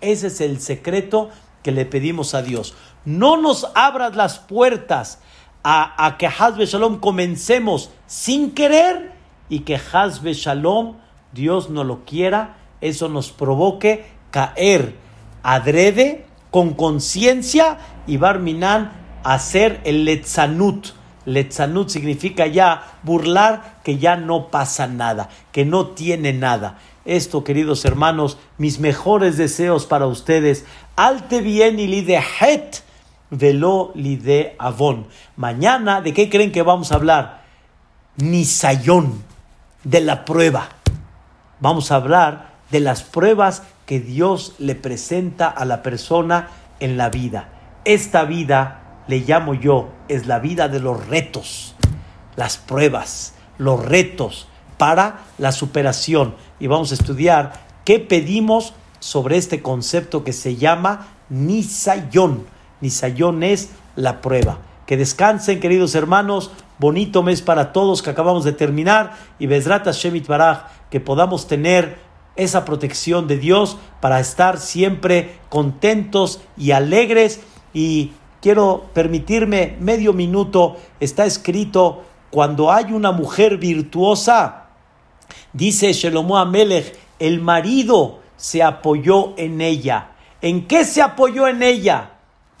Ese es el secreto que le pedimos a Dios. No nos abras las puertas a, que Hazbe Shalom comencemos sin querer y que Hazbe Shalom, Dios no lo quiera, eso nos provoque caer adrede, con conciencia, y Barminan hacer el letzanut. Letzanut significa ya burlar que ya no pasa nada, que no tiene nada. Esto, queridos hermanos, mis mejores deseos para ustedes. Alte bien y lide het, velo lide avon. Mañana, ¿de qué creen que vamos a hablar? Nisayón, de la prueba. Vamos a hablar de las pruebas que Dios le presenta a la persona en la vida. Esta vida, le llamo yo, es la vida de los retos, las pruebas, los retos para la superación. Y vamos a estudiar qué pedimos sobre este concepto que se llama Nisayón. Nisayón es la prueba. Que descansen, queridos hermanos. Bonito mes para todos que acabamos de terminar. Y Bezrat Shemit Baraj, que podamos tener esa protección de Dios para estar siempre contentos y alegres. Y quiero permitirme medio minuto, está escrito, cuando hay una mujer virtuosa, dice Shelomo Amelech, el marido se apoyó en ella. ¿En qué se apoyó en ella?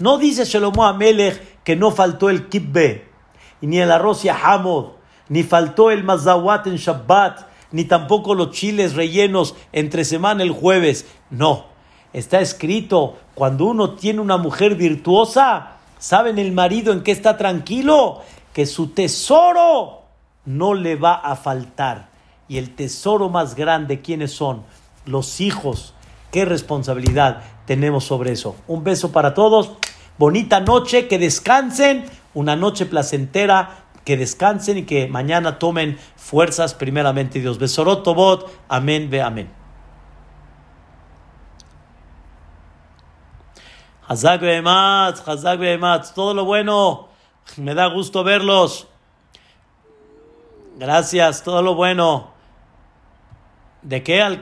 No dice Shelomo Amelech que no faltó el kibbe, ni el arroz y hamod, ni faltó el mazawat en Shabbat, ni tampoco los chiles rellenos entre semana el jueves. No, está escrito, cuando uno tiene una mujer virtuosa, ¿saben el marido en qué está tranquilo? Que su tesoro no le va a faltar. Y el tesoro más grande, ¿quiénes son? Los hijos. ¿Qué responsabilidad tenemos sobre eso? Un beso para todos. Bonita noche, que descansen. Una noche placentera que descansen y que mañana tomen fuerzas primeramente Dios. Besorot Tobot, amén, ve amén. Hazak Behematz, Hazak Behematz, todo lo bueno, me da gusto verlos. Gracias, todo lo bueno. ¿De qué?